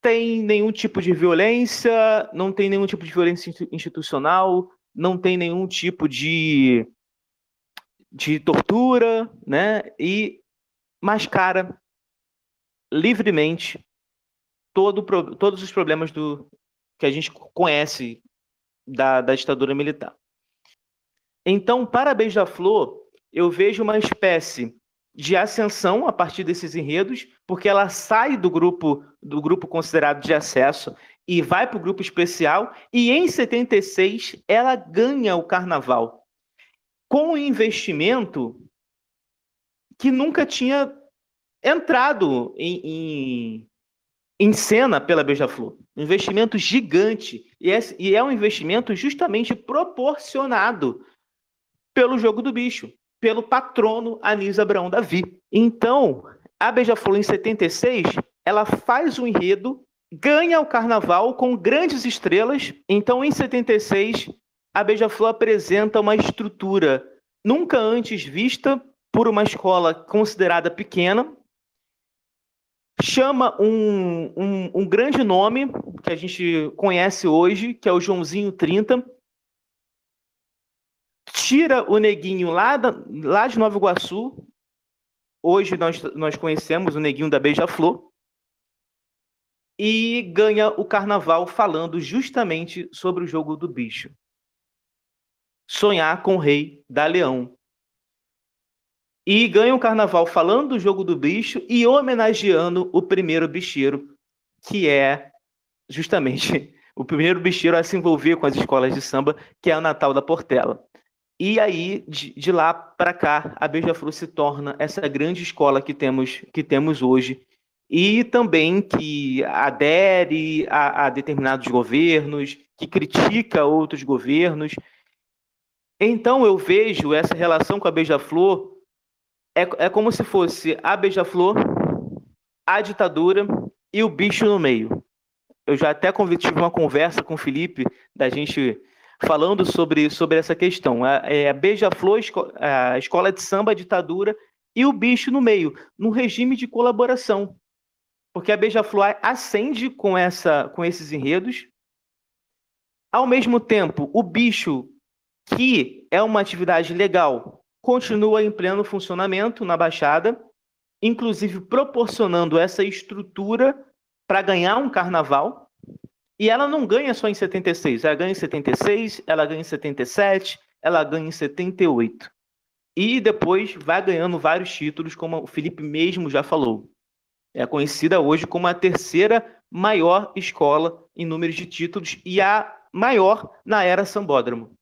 tem nenhum tipo de violência, não tem nenhum tipo de violência institucional, não tem nenhum tipo de, de tortura, né? E mascara livremente todo, todos os problemas do que a gente conhece da, da ditadura militar. Então, para Beija-Flor, eu vejo uma espécie de ascensão a partir desses enredos, porque ela sai do grupo do grupo considerado de acesso e vai para o grupo especial, e em 76 ela ganha o carnaval com um investimento que nunca tinha entrado em, em, em cena pela Beija-Flor. Um investimento gigante. E é, e é um investimento justamente proporcionado pelo jogo do bicho pelo patrono Anísio Abraão Davi. Então, a Beija-Flor, em 76, ela faz um enredo, ganha o carnaval com grandes estrelas. Então, em 76, a Beija-Flor apresenta uma estrutura nunca antes vista por uma escola considerada pequena. Chama um, um, um grande nome que a gente conhece hoje, que é o Joãozinho 30, tira o neguinho lá, da, lá de Nova Iguaçu. Hoje nós, nós conhecemos o neguinho da Beija-Flor. E ganha o carnaval falando justamente sobre o jogo do bicho. Sonhar com o rei da Leão. E ganha o carnaval falando do jogo do bicho e homenageando o primeiro bicheiro, que é justamente [LAUGHS] o primeiro bicheiro a se envolver com as escolas de samba, que é o Natal da Portela. E aí, de, de lá para cá, a Beija-Flor se torna essa grande escola que temos, que temos hoje, e também que adere a, a determinados governos, que critica outros governos. Então, eu vejo essa relação com a Beija-Flor, é, é como se fosse a Beija-Flor, a ditadura e o bicho no meio. Eu já até tive uma conversa com o Felipe, da gente falando sobre, sobre essa questão. A, é, a Beija-Flor, a escola de samba, a ditadura e o bicho no meio, num regime de colaboração. Porque a Beija-Flor acende com, essa, com esses enredos. Ao mesmo tempo, o bicho, que é uma atividade legal, continua em pleno funcionamento na Baixada, inclusive proporcionando essa estrutura para ganhar um carnaval E ela não ganha só em 76, ela ganha em 76, ela ganha em 77, ela ganha em 78. E depois vai ganhando vários títulos, como o Felipe mesmo já falou. É conhecida hoje como a terceira maior escola em números de títulos e a maior na era Sambódromo.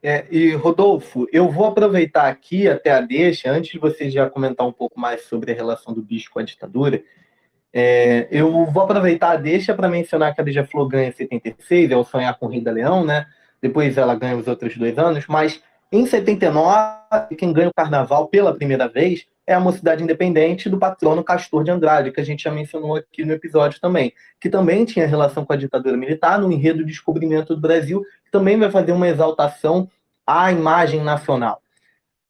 É, e Rodolfo, eu vou aproveitar aqui até a deixa, antes de você já comentar um pouco mais sobre a relação do bicho com a ditadura, é, eu vou aproveitar a deixa para mencionar que a Beija-Flor ganha em 76, é o Sonhar com o Rei da Leão, né? Depois ela ganha os outros dois anos, mas em 79, quem ganha o carnaval pela primeira vez é a Mocidade Independente do patrono Castor de Andrade, que a gente já mencionou aqui no episódio também, que também tinha relação com a ditadura militar no enredo Descobrimento do Brasil, que também vai fazer uma exaltação à imagem nacional.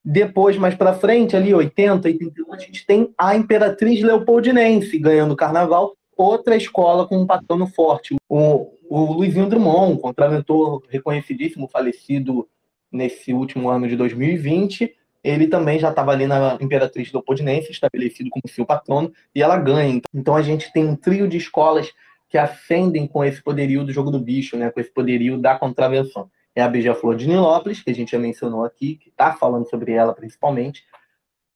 Depois, mais para frente, ali 80, 81, a gente tem a Imperatriz Leopoldinense ganhando o carnaval, outra escola com um patrono forte. O, o Luizinho Drummond, um contraventor reconhecidíssimo, falecido nesse último ano de 2020, ele também já estava ali na Imperatriz Leopoldinense, estabelecido como seu patrono, e ela ganha. Então a gente tem um trio de escolas que ascendem com esse poderio do jogo do bicho, né, com esse poderio da contravenção é a Beija-Flor de Nilópolis, que a gente já mencionou aqui, que está falando sobre ela principalmente.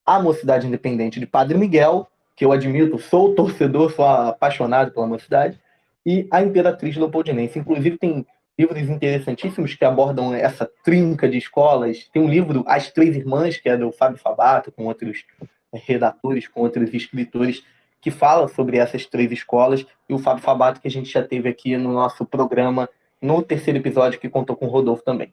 A Mocidade Independente de Padre Miguel, que eu admito, sou torcedor, sou apaixonado pela mocidade. E a Imperatriz Leopoldinense. Inclusive, tem livros interessantíssimos que abordam essa trinca de escolas. Tem um livro, As Três Irmãs, que é do Fábio Fabato, com outros redatores, com outros escritores, que fala sobre essas três escolas. E o Fábio Fabato, que a gente já teve aqui no nosso programa no terceiro episódio que contou com o Rodolfo também.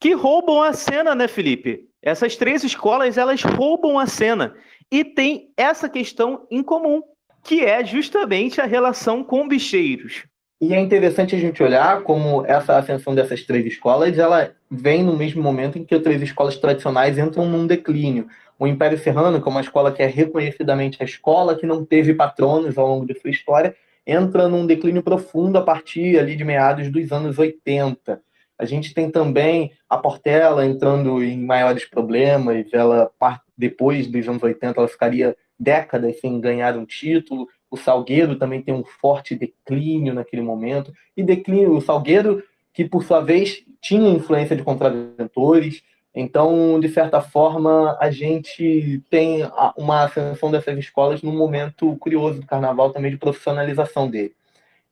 Que roubam a cena, né, Felipe? Essas três escolas, elas roubam a cena. E tem essa questão em comum, que é justamente a relação com bicheiros. E é interessante a gente olhar como essa ascensão dessas três escolas, ela vem no mesmo momento em que as três escolas tradicionais entram num declínio. O Império Serrano, que é uma escola que é reconhecidamente a escola que não teve patronos ao longo de sua história, entra num declínio profundo a partir ali de meados dos anos 80. A gente tem também a Portela entrando em maiores problemas, ela depois dos anos 80 ela ficaria décadas sem ganhar um título. O Salgueiro também tem um forte declínio naquele momento. E declínio, o Salgueiro, que por sua vez tinha influência de contraventores, então, de certa forma, a gente tem uma ascensão dessas escolas num momento curioso do carnaval também de profissionalização dele,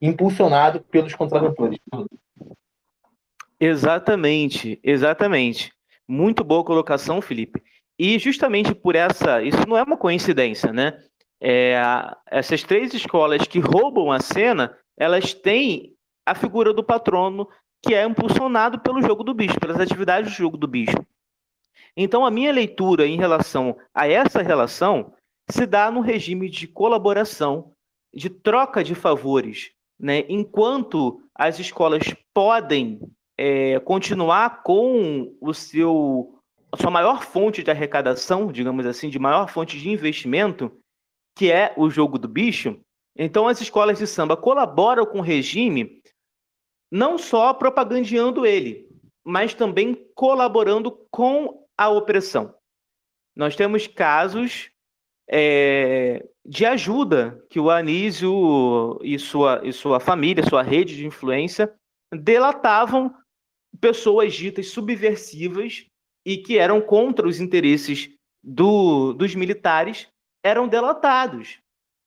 impulsionado pelos contraventores. Exatamente, exatamente. Muito boa colocação, Felipe. E justamente por essa, isso não é uma coincidência, né? É, essas três escolas que roubam a cena, elas têm a figura do patrono que é impulsionado pelo jogo do bicho, pelas atividades do jogo do bicho. Então, a minha leitura em relação a essa relação se dá no regime de colaboração, de troca de favores, né? enquanto as escolas podem é, continuar com o seu a sua maior fonte de arrecadação, digamos assim, de maior fonte de investimento, que é o jogo do bicho, então as escolas de samba colaboram com o regime não só propagandeando ele, mas também colaborando com a opressão. Nós temos casos é, de ajuda que o Anísio e sua, e sua família, sua rede de influência, delatavam pessoas ditas subversivas e que eram contra os interesses do, dos militares, eram delatados.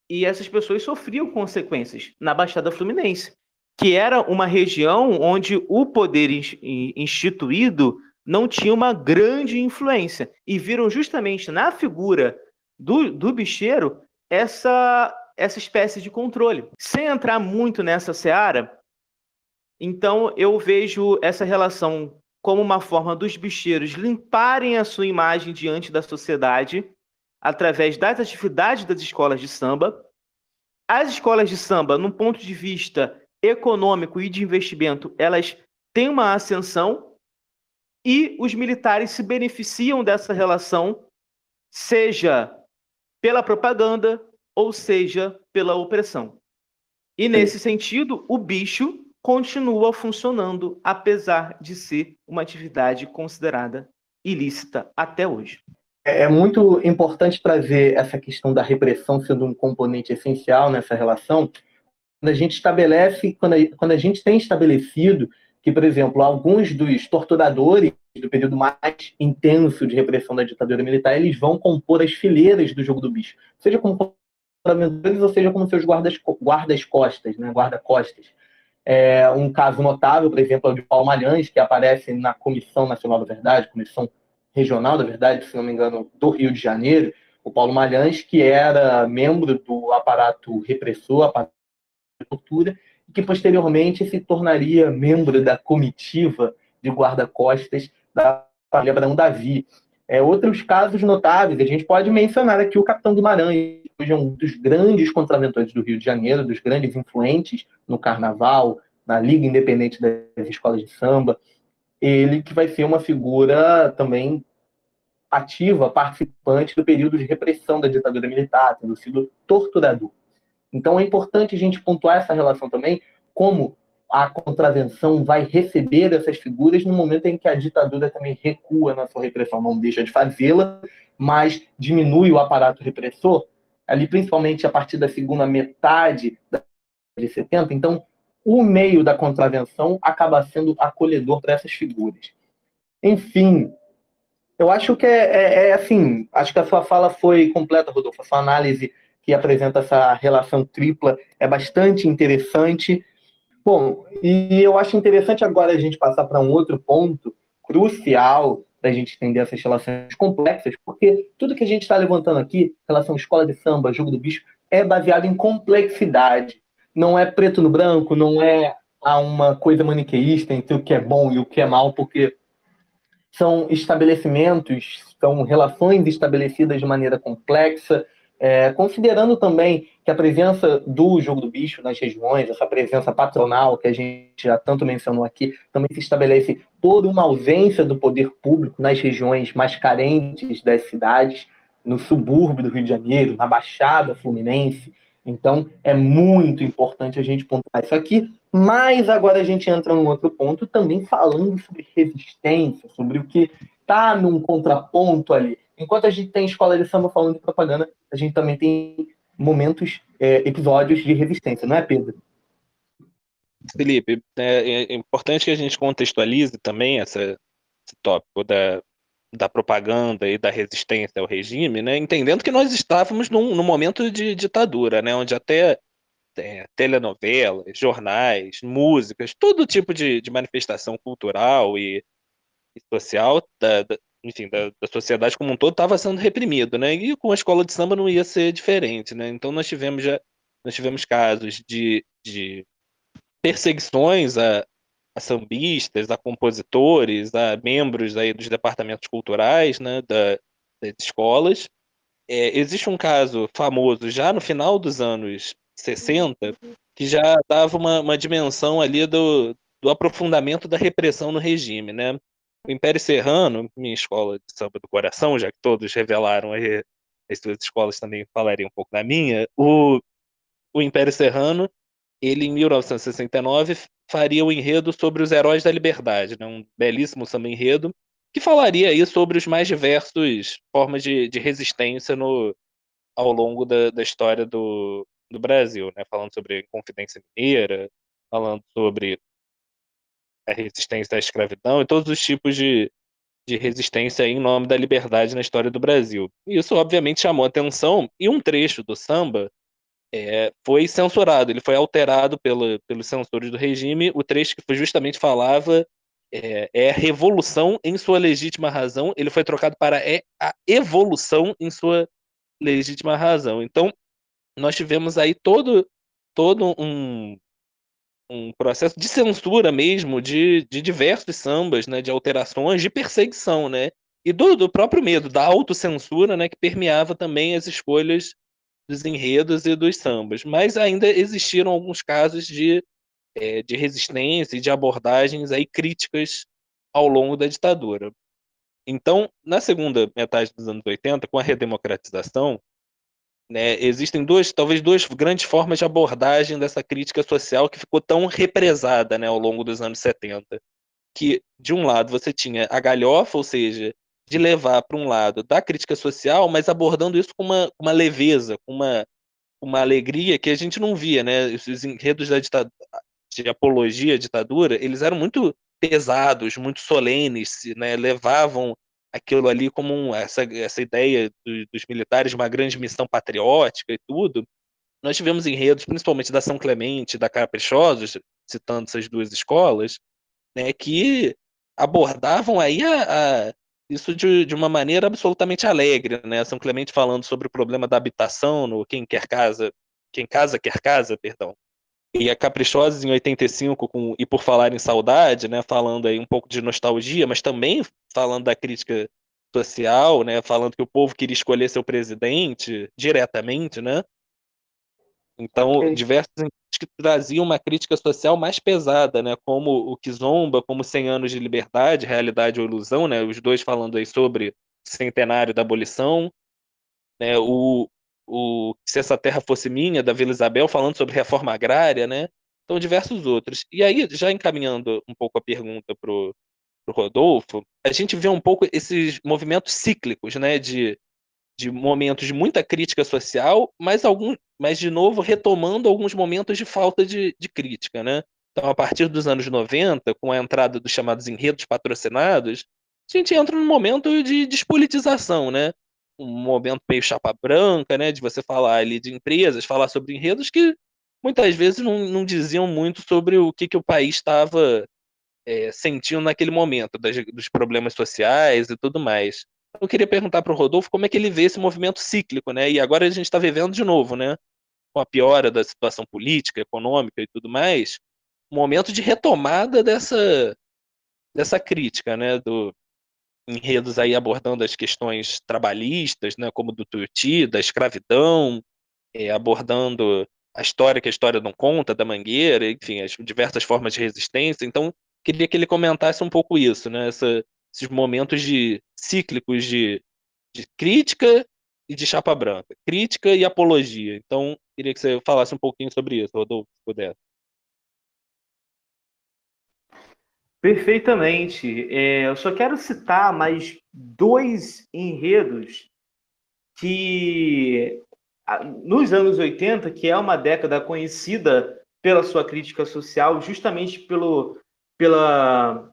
E essas pessoas sofriam consequências na Baixada Fluminense que era uma região onde o poder instituído não tinha uma grande influência. E viram justamente na figura do, do bicheiro essa, essa espécie de controle. Sem entrar muito nessa seara, então eu vejo essa relação como uma forma dos bicheiros limparem a sua imagem diante da sociedade através das atividades das escolas de samba. As escolas de samba, num ponto de vista econômico e de investimento, elas têm uma ascensão e os militares se beneficiam dessa relação, seja pela propaganda ou seja pela opressão. E nesse sentido, o bicho continua funcionando, apesar de ser uma atividade considerada ilícita até hoje. É, é muito importante trazer essa questão da repressão sendo um componente essencial nessa relação, a gente estabelece, quando a, quando a gente tem estabelecido que, por exemplo, alguns dos torturadores do período mais intenso de repressão da ditadura militar, eles vão compor as fileiras do jogo do bicho, seja como contraventores ou seja como seus guardas, guardas costas, né, guarda-costas. É, um caso notável, por exemplo, é o de Paulo Malhães, que aparece na Comissão Nacional da Verdade, Comissão Regional da Verdade, se não me engano, do Rio de Janeiro, o Paulo Malhães, que era membro do aparato repressor, aparato de tortura, e que posteriormente se tornaria membro da comitiva de guarda-costas da família Abraão Davi. É, outros casos notáveis, a gente pode mencionar aqui o Capitão Guimarães, que hoje é um dos grandes contraventores do Rio de Janeiro, dos grandes influentes no carnaval, na Liga Independente das Escolas de Samba. Ele que vai ser uma figura também ativa, participante do período de repressão da ditadura militar, tendo sido torturador. Então é importante a gente pontuar essa relação também, como a contravenção vai receber essas figuras no momento em que a ditadura também recua na sua repressão, não deixa de fazê-la, mas diminui o aparato repressor, ali principalmente a partir da segunda metade da de 70. Então, o meio da contravenção acaba sendo acolhedor para essas figuras. Enfim, eu acho que é, é, é, assim, acho que a sua fala foi completa, Rodolfo, a sua análise que apresenta essa relação tripla é bastante interessante. Bom, e eu acho interessante agora a gente passar para um outro ponto crucial da gente entender essas relações complexas, porque tudo que a gente está levantando aqui, relação escola de samba, jogo do bicho, é baseado em complexidade. Não é preto no branco, não é uma coisa maniqueísta entre o que é bom e o que é mal, porque são estabelecimentos, são relações estabelecidas de maneira complexa, é, considerando também que a presença do jogo do bicho nas regiões, essa presença patronal que a gente já tanto mencionou aqui, também se estabelece por uma ausência do poder público nas regiões mais carentes das cidades, no subúrbio do Rio de Janeiro, na Baixada Fluminense. Então, é muito importante a gente pontuar isso aqui. Mas agora a gente entra num outro ponto, também falando sobre resistência, sobre o que está num contraponto ali enquanto a gente tem escola de samba falando de propaganda, a gente também tem momentos, é, episódios de resistência, não é, Pedro? Felipe, é, é importante que a gente contextualize também essa, esse tópico da, da propaganda e da resistência ao regime, né, entendendo que nós estávamos num, num momento de ditadura, né, onde até é, telenovelas, jornais, músicas, todo tipo de, de manifestação cultural e, e social da, da, enfim, da, da sociedade como um todo estava sendo reprimido, né? E com a escola de samba não ia ser diferente, né? Então nós tivemos já nós tivemos casos de, de perseguições a, a sambistas, a compositores, a membros aí dos departamentos culturais, né, da, das escolas. É, existe um caso famoso já no final dos anos 60 que já dava uma, uma dimensão ali do, do aprofundamento da repressão no regime, né? O Império Serrano, minha escola de samba do coração, já que todos revelaram as suas escolas também falariam um pouco da minha, o, o Império Serrano, ele em 1969 faria o enredo sobre os heróis da liberdade, né? um belíssimo samba enredo, que falaria aí sobre os mais diversos formas de, de resistência no, ao longo da, da história do, do Brasil, né? falando sobre a Inconfidência Mineira, falando sobre a resistência à escravidão e todos os tipos de, de resistência em nome da liberdade na história do Brasil. Isso, obviamente, chamou atenção e um trecho do samba é, foi censurado, ele foi alterado pelo, pelos censores do regime. O trecho que justamente falava é, é, revolução em sua legítima razão, ele foi trocado para é a evolução em sua legítima razão. Então, nós tivemos aí todo, todo um, um processo de censura mesmo de, de diversos sambas, né, de alterações, de perseguição, né, e do, do próprio medo, da autocensura, né, que permeava também as escolhas dos enredos e dos sambas. Mas ainda existiram alguns casos de, é, de resistência e de abordagens aí críticas ao longo da ditadura. Então, na segunda metade dos anos 80, com a redemocratização, né, existem duas, talvez duas grandes formas de abordagem dessa crítica social que ficou tão represada né, ao longo dos anos 70. Que, de um lado, você tinha a galhofa, ou seja, de levar para um lado da crítica social, mas abordando isso com uma, uma leveza, com uma, uma alegria que a gente não via, né? Os enredos da ditadura, de apologia à ditadura, eles eram muito pesados, muito solenes, né? Levavam aquilo ali como um, essa, essa ideia do, dos militares de uma grande missão patriótica e tudo. Nós tivemos enredos, principalmente da São Clemente, da Caprichosos, citando essas duas escolas, né, que abordavam aí a, a isso de, de, uma maneira absolutamente alegre, né? São Clemente falando sobre o problema da habitação no Quem Quer Casa, Quem Casa Quer Casa, perdão. E a Caprichosos em 85 com E por falar em saudade, né, falando aí um pouco de nostalgia, mas também falando da crítica social, né, falando que o povo queria escolher seu presidente diretamente, né? Então, okay. diversos que traziam uma crítica social mais pesada, né, como o Kizomba, como 100 anos de liberdade, realidade ou ilusão, né, os dois falando aí sobre o centenário da abolição, né, o, o Se Essa Terra Fosse Minha, da Vila Isabel, falando sobre reforma agrária, né, então diversos outros. E aí, já encaminhando um pouco a pergunta para o Rodolfo, a gente vê um pouco esses movimentos cíclicos, né, de de momentos de muita crítica social, mas algum, mas de novo retomando alguns momentos de falta de, de crítica, né? Então, a partir dos anos 90, com a entrada dos chamados enredos patrocinados, a gente entra num momento de despolitização, né? Um momento meio chapa branca, né? De você falar ali de empresas, falar sobre enredos que muitas vezes não, não diziam muito sobre o que, que o país estava é, sentindo naquele momento, das, dos problemas sociais e tudo mais. Eu queria perguntar para o Rodolfo como é que ele vê esse movimento cíclico, né? E agora a gente está vivendo de novo, né? Com a piora da situação política, econômica e tudo mais, momento de retomada dessa dessa crítica, né? Do enredos aí abordando as questões trabalhistas, né? Como do Tuiuti, da escravidão, é, abordando a história que a história não conta, da Mangueira, enfim, as diversas formas de resistência. Então, queria que ele comentasse um pouco isso, né? Essa, esses momentos de cíclicos de, de crítica e de chapa branca. Crítica e apologia. Então, queria que você falasse um pouquinho sobre isso, Rodolfo, se puder. Perfeitamente. É, eu só quero citar mais dois enredos que, nos anos 80, que é uma década conhecida pela sua crítica social, justamente pelo, pela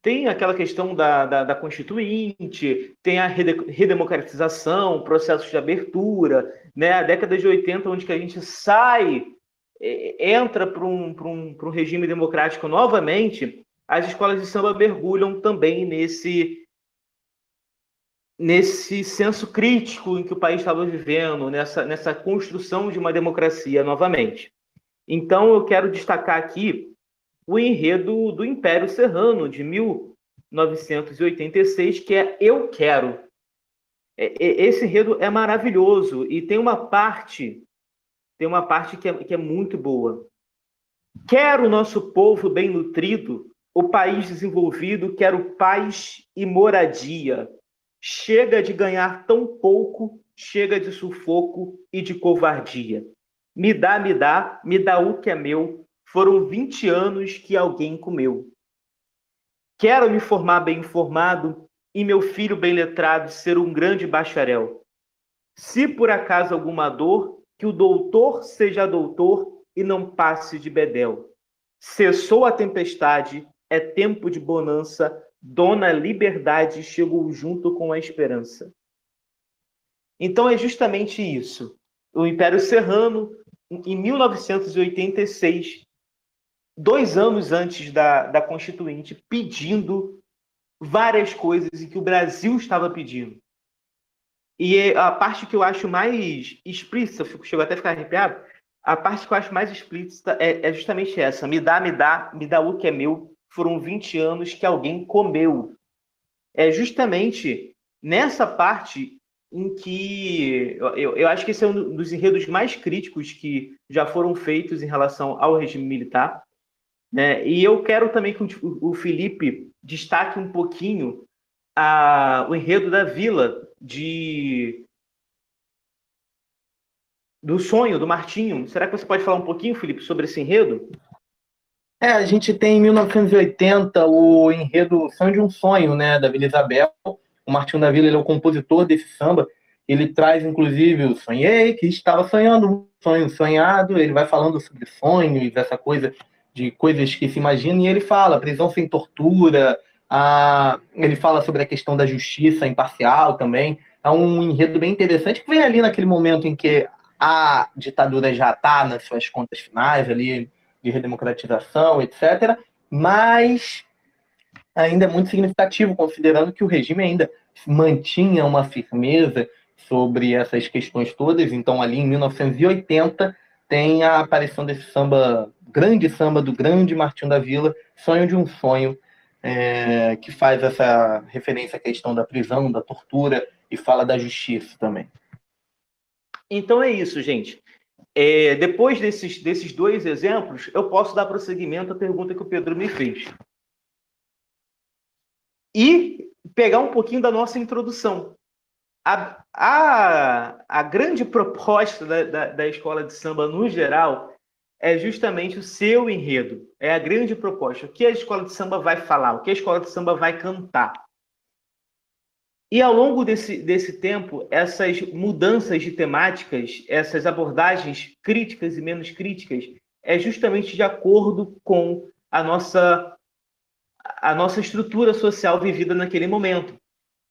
tem aquela questão da, da, da Constituinte, tem a redemocratização, processos de abertura, né? a década de 80, onde que a gente sai, é, entra para um, um, um regime democrático novamente, as escolas de samba mergulham também nesse nesse senso crítico em que o país estava vivendo, nessa, nessa construção de uma democracia novamente. Então, eu quero destacar aqui o enredo do Império Serrano, de 1986, que é Eu Quero. É, esse enredo é maravilhoso e tem uma parte, tem uma parte que é, que é muito boa. Quero o nosso povo bem nutrido, o país desenvolvido, quero paz e moradia. Chega de ganhar tão pouco, chega de sufoco e de covardia. Me dá, me dá, me dá o que é meu, foram 20 anos que alguém comeu. Quero me formar bem informado e meu filho bem letrado ser um grande bacharel. Se por acaso alguma dor, que o doutor seja doutor e não passe de bedel. Cessou a tempestade, é tempo de bonança, Dona Liberdade chegou junto com a esperança. Então é justamente isso. O Império Serrano, em 1986, dois anos antes da, da Constituinte, pedindo várias coisas e que o Brasil estava pedindo. E a parte que eu acho mais explícita, eu chego até a ficar arrepiado, a parte que eu acho mais explícita é, é, justamente essa: me dá, me dá, me dá o que é meu. Foram 20 anos que alguém comeu. É justamente nessa parte em que eu, eu acho que esse é um dos enredos mais críticos que já foram feitos em relação ao regime militar. Né? E eu quero também que o Felipe destaque um pouquinho a, o enredo da vila de do sonho do Martinho. Será que você pode falar um pouquinho, Felipe, sobre esse enredo? É, a gente tem em 1980 o enredo Sonho de um Sonho, né, da Vila Isabel. O Martinho da Vila ele é o compositor desse samba. ele traz, inclusive, o sonhei, que estava sonhando, sonho sonhado, ele vai falando sobre sonhos, essa coisa de coisas que se imagina, e ele fala prisão sem tortura, a, ele fala sobre a questão da justiça imparcial também. É um enredo bem interessante que vem ali naquele momento em que a ditadura já está nas suas contas finais ali de redemocratização, etc. Mas ainda é muito significativo, considerando que o regime ainda mantinha uma firmeza sobre essas questões todas. Então, ali em 1980, tem a aparição desse samba, grande samba do grande Martinho da Vila, Sonho de um Sonho, é, que faz essa referência à questão da prisão, da tortura e fala da justiça também. Então é isso, gente. É, depois desses, desses dois exemplos, eu posso dar prosseguimento à pergunta que o Pedro me fez. E pegar um pouquinho da nossa introdução. A, a, a grande proposta da, da, da escola de samba, no geral, é justamente o seu enredo. É a grande proposta. O que a escola de samba vai falar? O que a escola de samba vai cantar? E ao longo desse, desse tempo, essas mudanças de temáticas, essas abordagens críticas e menos críticas, é justamente de acordo com a nossa, a nossa estrutura social vivida naquele momento.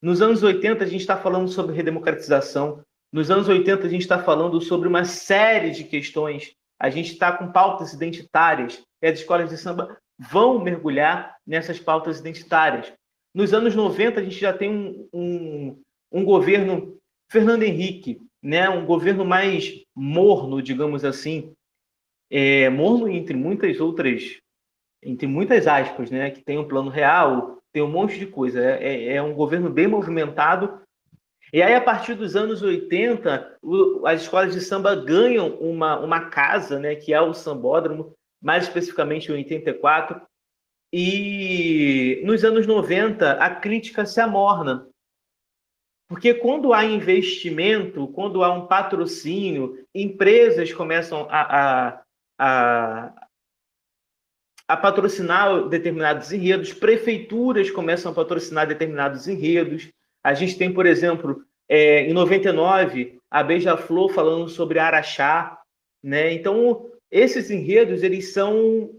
Nos anos 80, a gente está falando sobre redemocratização. Nos anos 80, a gente está falando sobre uma série de questões. A gente está com pautas identitárias. E as escolas de samba vão mergulhar nessas pautas identitárias. Nos anos 90, a gente já tem um, um, um governo Fernando Henrique, né? um governo mais morno, digamos assim, é, morno entre muitas outras, entre muitas aspas, né? que tem um plano real, tem um monte de coisa. É, é, é um governo bem movimentado. E aí, a partir dos anos 80, o, as escolas de samba ganham uma, uma casa, né, que é o Sambódromo, mais especificamente em 84, e nos anos 90, a crítica se amorna. Porque quando há investimento, quando há um patrocínio, empresas começam a, a, a, a patrocinar determinados enredos, prefeituras começam a patrocinar determinados enredos. A gente tem, por exemplo, é, em 99, a Beija-Flor falando sobre Araxá. Né? Então, esses enredos eles são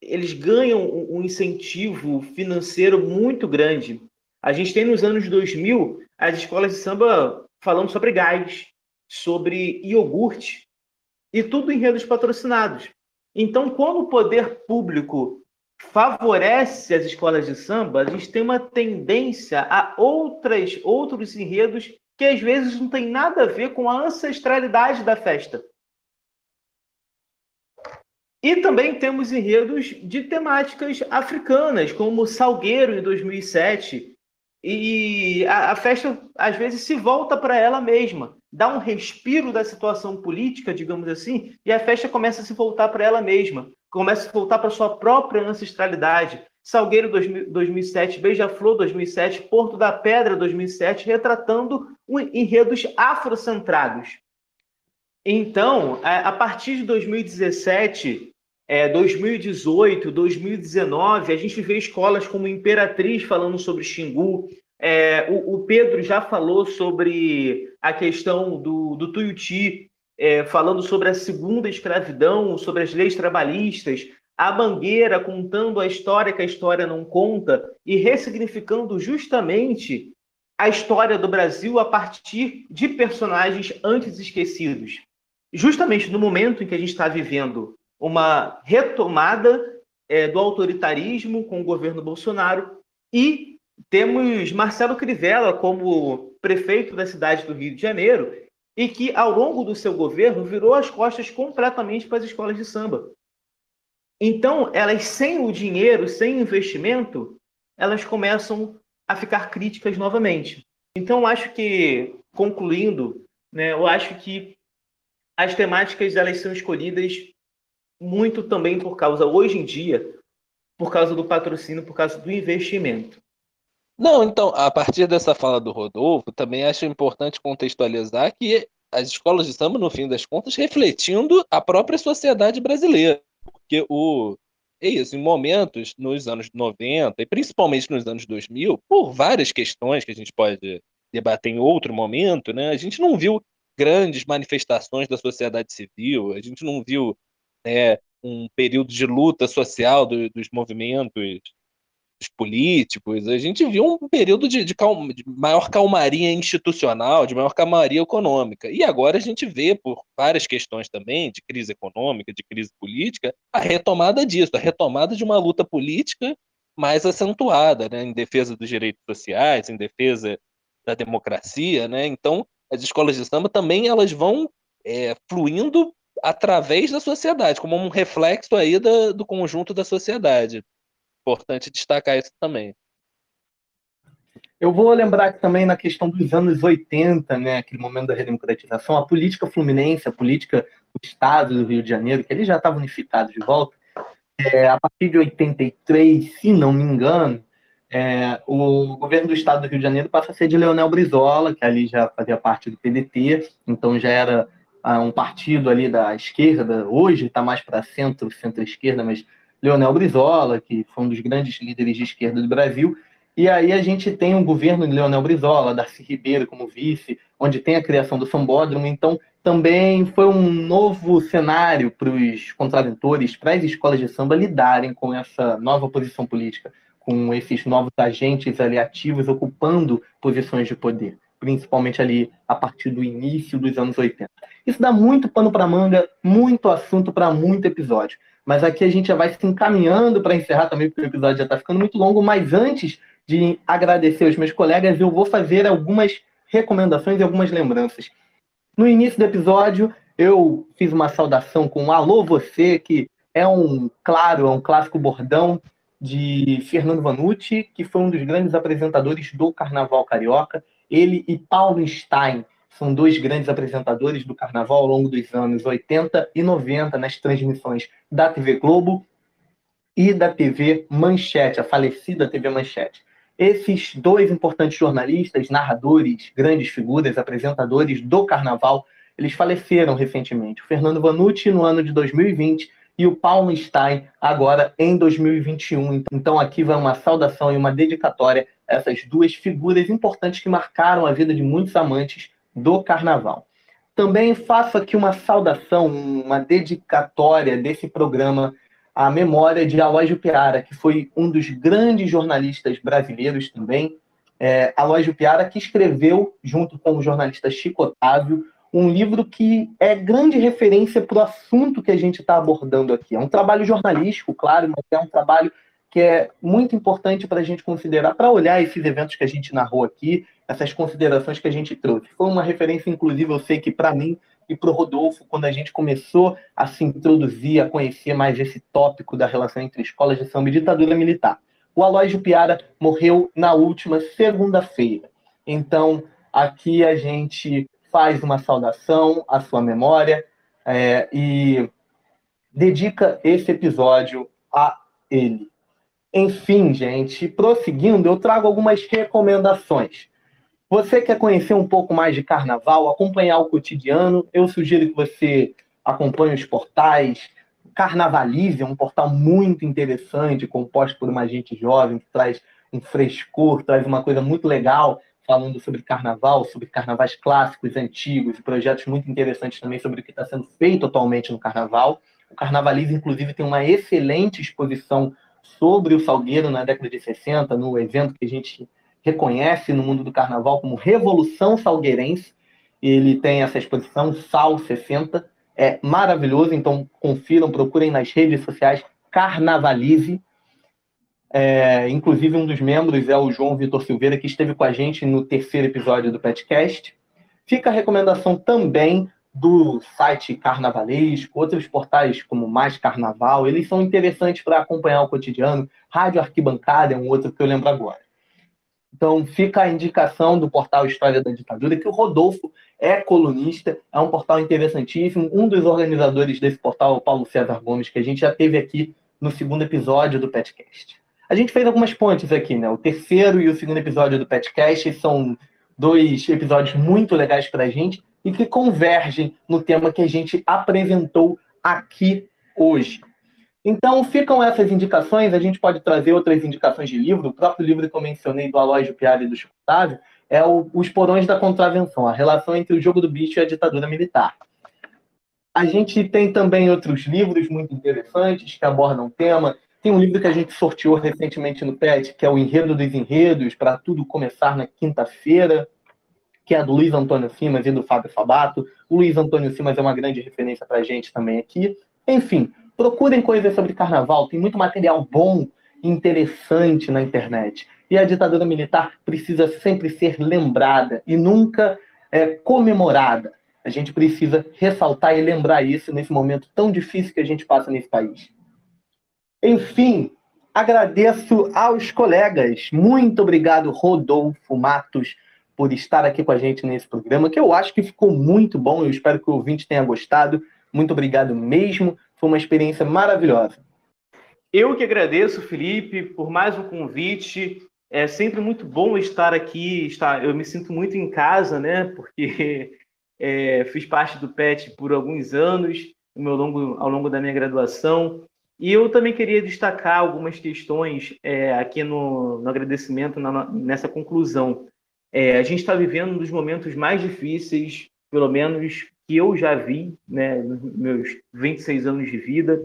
eles ganham um incentivo financeiro muito grande. A gente tem nos anos 2000 as escolas de samba falando sobre gás, sobre iogurte, e tudo em redes patrocinados. Então, quando o poder público favorece as escolas de samba, a gente tem uma tendência a outras, outros enredos que às vezes não tem nada a ver com a ancestralidade da festa. E também temos enredos de temáticas africanas, como Salgueiro, em 2007. E a, a festa, às vezes, se volta para ela mesma, dá um respiro da situação política, digamos assim, e a festa começa a se voltar para ela mesma, começa a voltar para sua própria ancestralidade. Salgueiro 2007, Beija-Flor 2007, Porto da Pedra 2007, retratando enredos afrocentrados. Então, a partir de 2017, é, 2018, 2019, a gente vê escolas como Imperatriz falando sobre Xingu. É, o, o, Pedro já falou sobre a questão do, do Tuiuti, é, falando sobre a segunda escravidão, sobre as leis trabalhistas, a Bangueira contando a história que a história não conta e ressignificando justamente a história do Brasil a partir de personagens antes esquecidos. Justamente no momento em que a gente está vivendo uma retomada é, do autoritarismo com o governo Bolsonaro e temos Marcelo Crivella como prefeito da cidade do Rio de Janeiro e que, ao longo do seu governo, virou as costas completamente para as escolas de samba. Então, elas, sem o dinheiro, sem investimento, elas começam a ficar críticas novamente. Então, acho que, concluindo, né, eu acho que as temáticas elas são escolhidas muito também por causa, hoje em dia, por causa do patrocínio, por causa do investimento. Não, então, a partir dessa fala do Rodolfo, também acho importante contextualizar que as escolas de samba, no fim das contas, refletindo a própria sociedade brasileira. Porque o. É isso, em momentos, nos anos 90, e principalmente nos anos 2000, por várias questões que a gente pode debater em outro momento, né, a gente não viu grandes manifestações da sociedade civil, a gente não viu né, um período de luta social do, dos movimentos políticos, a gente viu um período de, de, calma, de, maior calmaria institucional, de maior calmaria econômica. E agora a gente vê, por várias questões também, de crise econômica, de crise política, a retomada disso, a retomada de uma luta política mais acentuada, né, em defesa dos direitos sociais, em defesa da democracia. Né? Então, as escolas de samba também elas vão é, fluindo através da sociedade, como um reflexo aí da, do conjunto da sociedade. Importante destacar isso também. Eu vou lembrar que também na questão dos anos 80, né, aquele momento da redemocratização, a política fluminense, a política do Estado do Rio de Janeiro, que ele já estava unificado de volta, é, a partir de 83, se não me engano, é, o governo do Estado do Rio de Janeiro passa a ser de Leonel Brizola, que ali já fazia parte do PDT, então já era ah, um partido ali da esquerda, hoje está mais para centro, centro-esquerda, mas Leonel Brizola, que foi um dos grandes líderes de esquerda do Brasil. E aí a gente tem um governo de Leonel Brizola, Darcy Ribeiro como vice, onde tem a criação do Sambódromo. Então, também foi um novo cenário para os contraventores, para as escolas de samba lidarem com essa nova posição política, com esses novos agentes ali ativos ocupando posições de poder, principalmente ali a partir do início dos anos 80. Isso dá muito pano para manga, muito assunto para muito episódio. Mas aqui a gente já vai se encaminhando para encerrar também, porque o episódio já está ficando muito longo. Mas antes de agradecer aos meus colegas, eu vou fazer algumas recomendações e algumas lembranças. No início do episódio, eu fiz uma saudação com Alô Você, que é um, claro, é um clássico bordão de Fernando Vanucci, que foi um dos grandes apresentadores do Carnaval Carioca. Ele e Paulo Stein são dois grandes apresentadores do carnaval ao longo dos anos 80 e 90 nas transmissões da TV Globo e da TV Manchete, a falecida TV Manchete. Esses dois importantes jornalistas, narradores, grandes figuras, apresentadores do carnaval, eles faleceram recentemente. O Fernando Vanucci no ano de 2020 e o Paulo Stein agora em 2021. Então aqui vai uma saudação e uma dedicatória a essas duas figuras importantes que marcaram a vida de muitos amantes do Carnaval. Também faço aqui uma saudação, uma dedicatória desse programa à memória de Aloysio Piara, que foi um dos grandes jornalistas brasileiros também. É, Piara, que escreveu, junto com o jornalista Chico Otávio, um livro que é grande referência para o assunto que a gente está abordando aqui. É um trabalho jornalístico, claro, mas é um trabalho que é muito importante para a gente considerar, para olhar esses eventos que a gente narrou aqui, essas considerações que a gente trouxe. Foi uma referência, inclusive, eu sei que para mim e para o Rodolfo, quando a gente começou a se introduzir, a conhecer mais esse tópico da relação entre escolas de samba e ditadura militar. O Aloysio Piara morreu na última segunda-feira. Então, aqui a gente faz uma saudação à sua memória é, e dedica esse episódio a ele. Enfim, gente, prosseguindo, eu trago algumas recomendações. Você quer conhecer um pouco mais de carnaval, acompanhar o cotidiano? Eu sugiro que você acompanhe os portais. Carnavalize é um portal muito interessante, composto por uma gente jovem, que traz um frescor, traz uma coisa muito legal, falando sobre carnaval, sobre carnavais clássicos, antigos, e projetos muito interessantes também sobre o que está sendo feito atualmente no carnaval. O Carnavalize, inclusive, tem uma excelente exposição sobre o Salgueiro na década de 60, no evento que a gente reconhece no mundo do carnaval como Revolução Salgueirense. Ele tem essa exposição, Sal 60, é maravilhoso, então confiram, procurem nas redes sociais Carnavalize. É, inclusive, um dos membros é o João Vitor Silveira, que esteve com a gente no terceiro episódio do Petcast. Fica a recomendação também do site Carnavalesco, outros portais como Mais Carnaval, eles são interessantes para acompanhar o cotidiano. Rádio Arquibancada é um outro que eu lembro agora. Então, fica a indicação do portal História da Ditadura, que o Rodolfo é colunista, é um portal interessantíssimo. Um dos organizadores desse portal é o Paulo César Gomes, que a gente já teve aqui no segundo episódio do Petcast. A gente fez algumas pontes aqui, né? O terceiro e o segundo episódio do Petcast são dois episódios muito legais para a gente e que convergem no tema que a gente apresentou aqui hoje. Então, ficam essas indicações. A gente pode trazer outras indicações de livro. O próprio livro que eu mencionei do Aloysio Piara e do Chico Otávio é o, Os Porões da Contravenção, a relação entre o jogo do bicho e a ditadura militar. A gente tem também outros livros muito interessantes que abordam o tema. Tem um livro que a gente sorteou recentemente no PET, que é o Enredo dos Enredos, para tudo começar na quinta-feira, que é do Luiz Antônio Simas e do Fábio Fabato. O Luiz Antônio Simas é uma grande referência para a gente também aqui. Enfim, procurem coisas sobre carnaval, tem muito material bom e interessante na internet. E a ditadura militar precisa sempre ser lembrada e nunca é, comemorada. A gente precisa ressaltar e lembrar isso nesse momento tão difícil que a gente passa nesse país. Enfim, agradeço aos colegas. Muito obrigado, Rodolfo Matos, por estar aqui com a gente nesse programa, que eu acho que ficou muito bom. Eu espero que o ouvinte tenha gostado. Muito obrigado mesmo. Foi uma experiência maravilhosa. Eu que agradeço, Felipe, por mais um convite. É sempre muito bom estar aqui. Estar, eu me sinto muito em casa, né? Porque [LAUGHS] é, fiz parte do PET por alguns anos, meu longo, ao longo da minha graduação. E eu também queria destacar algumas questões é, aqui no, no agradecimento, na, nessa conclusão. É, a gente está vivendo um dos momentos mais difíceis, pelo menos que eu já vi, né, nos meus 26 anos de vida.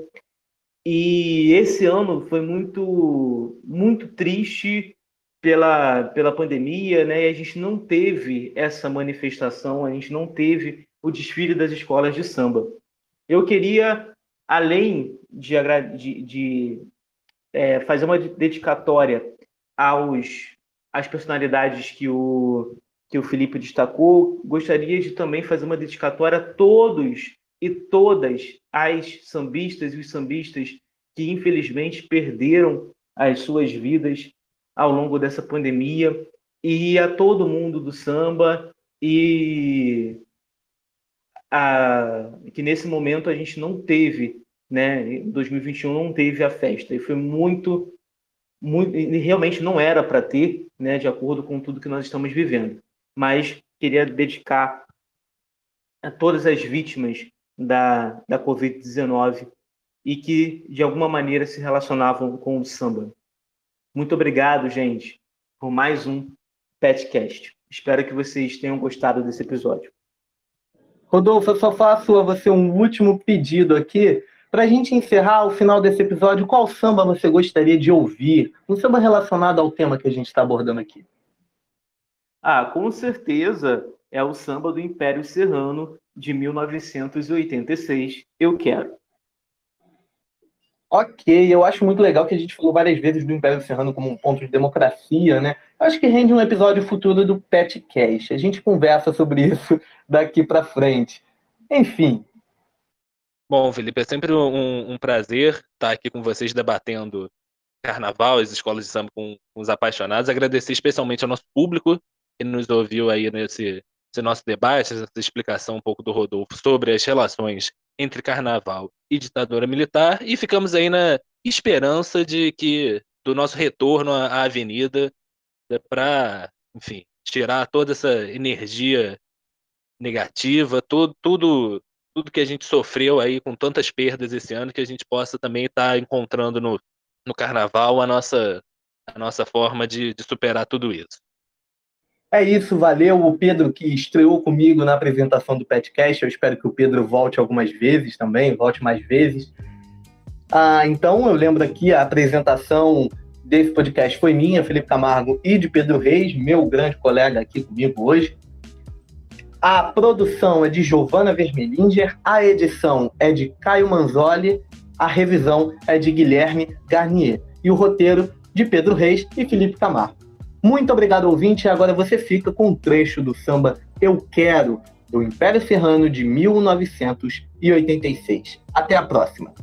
E esse ano foi muito, muito triste pela, pela pandemia, né? E a gente não teve essa manifestação, a gente não teve o desfile das escolas de samba. Eu queria, além de, de, de é, fazer uma dedicatória aos às personalidades que o que o Felipe destacou, gostaria de também fazer uma dedicatória a todos e todas as sambistas e os sambistas que infelizmente perderam as suas vidas ao longo dessa pandemia. E a todo mundo do samba e a, que nesse momento a gente não teve, né, em 2021 não teve a festa. E foi muito, muito realmente não era para ter, né, de acordo com tudo que nós estamos vivendo mas queria dedicar a todas as vítimas da, da Covid-19 e que, de alguma maneira, se relacionavam com o samba. Muito obrigado, gente, por mais um Petcast. Espero que vocês tenham gostado desse episódio. Rodolfo, eu só faço a você um último pedido aqui. Para a gente encerrar o final desse episódio, qual samba você gostaria de ouvir? Um samba relacionado ao tema que a gente está abordando aqui. Ah, com certeza é o samba do Império Serrano de 1986. Eu quero. Ok, eu acho muito legal que a gente falou várias vezes do Império Serrano como um ponto de democracia, né? Eu acho que rende um episódio futuro do Pet Cash. A gente conversa sobre isso [LAUGHS] daqui para frente. Enfim. Bom, Felipe, é sempre um, um, prazer estar aqui com vocês debatendo carnaval, as escolas de samba com, com os apaixonados. Agradecer especialmente ao nosso público que nos ouviu aí nesse, nosso debate, essa explicação um pouco do Rodolfo sobre as relações entre carnaval e ditadura militar, e ficamos aí na esperança de que do nosso retorno à avenida para, enfim, tirar toda essa energia negativa, tudo, tudo, tudo que a gente sofreu aí com tantas perdas esse ano, que a gente possa também estar tá encontrando no, no carnaval a nossa, a nossa forma de, de superar tudo isso. É isso, valeu. O Pedro que estreou comigo na apresentação do Petcast. Eu espero que o Pedro volte algumas vezes também, volte mais vezes. Ah, então, eu lembro aqui a apresentação desse podcast foi minha, Felipe Camargo, e de Pedro Reis, meu grande colega aqui comigo hoje. A produção é de Giovana Vermelinger, a edição é de Caio Manzoli, a revisão é de Guilherme Garnier e o roteiro de Pedro Reis e Felipe Camargo. Muito obrigado, ouvinte. Agora você fica com um trecho do samba Eu Quero, do Império Serrano de 1986. Até a próxima.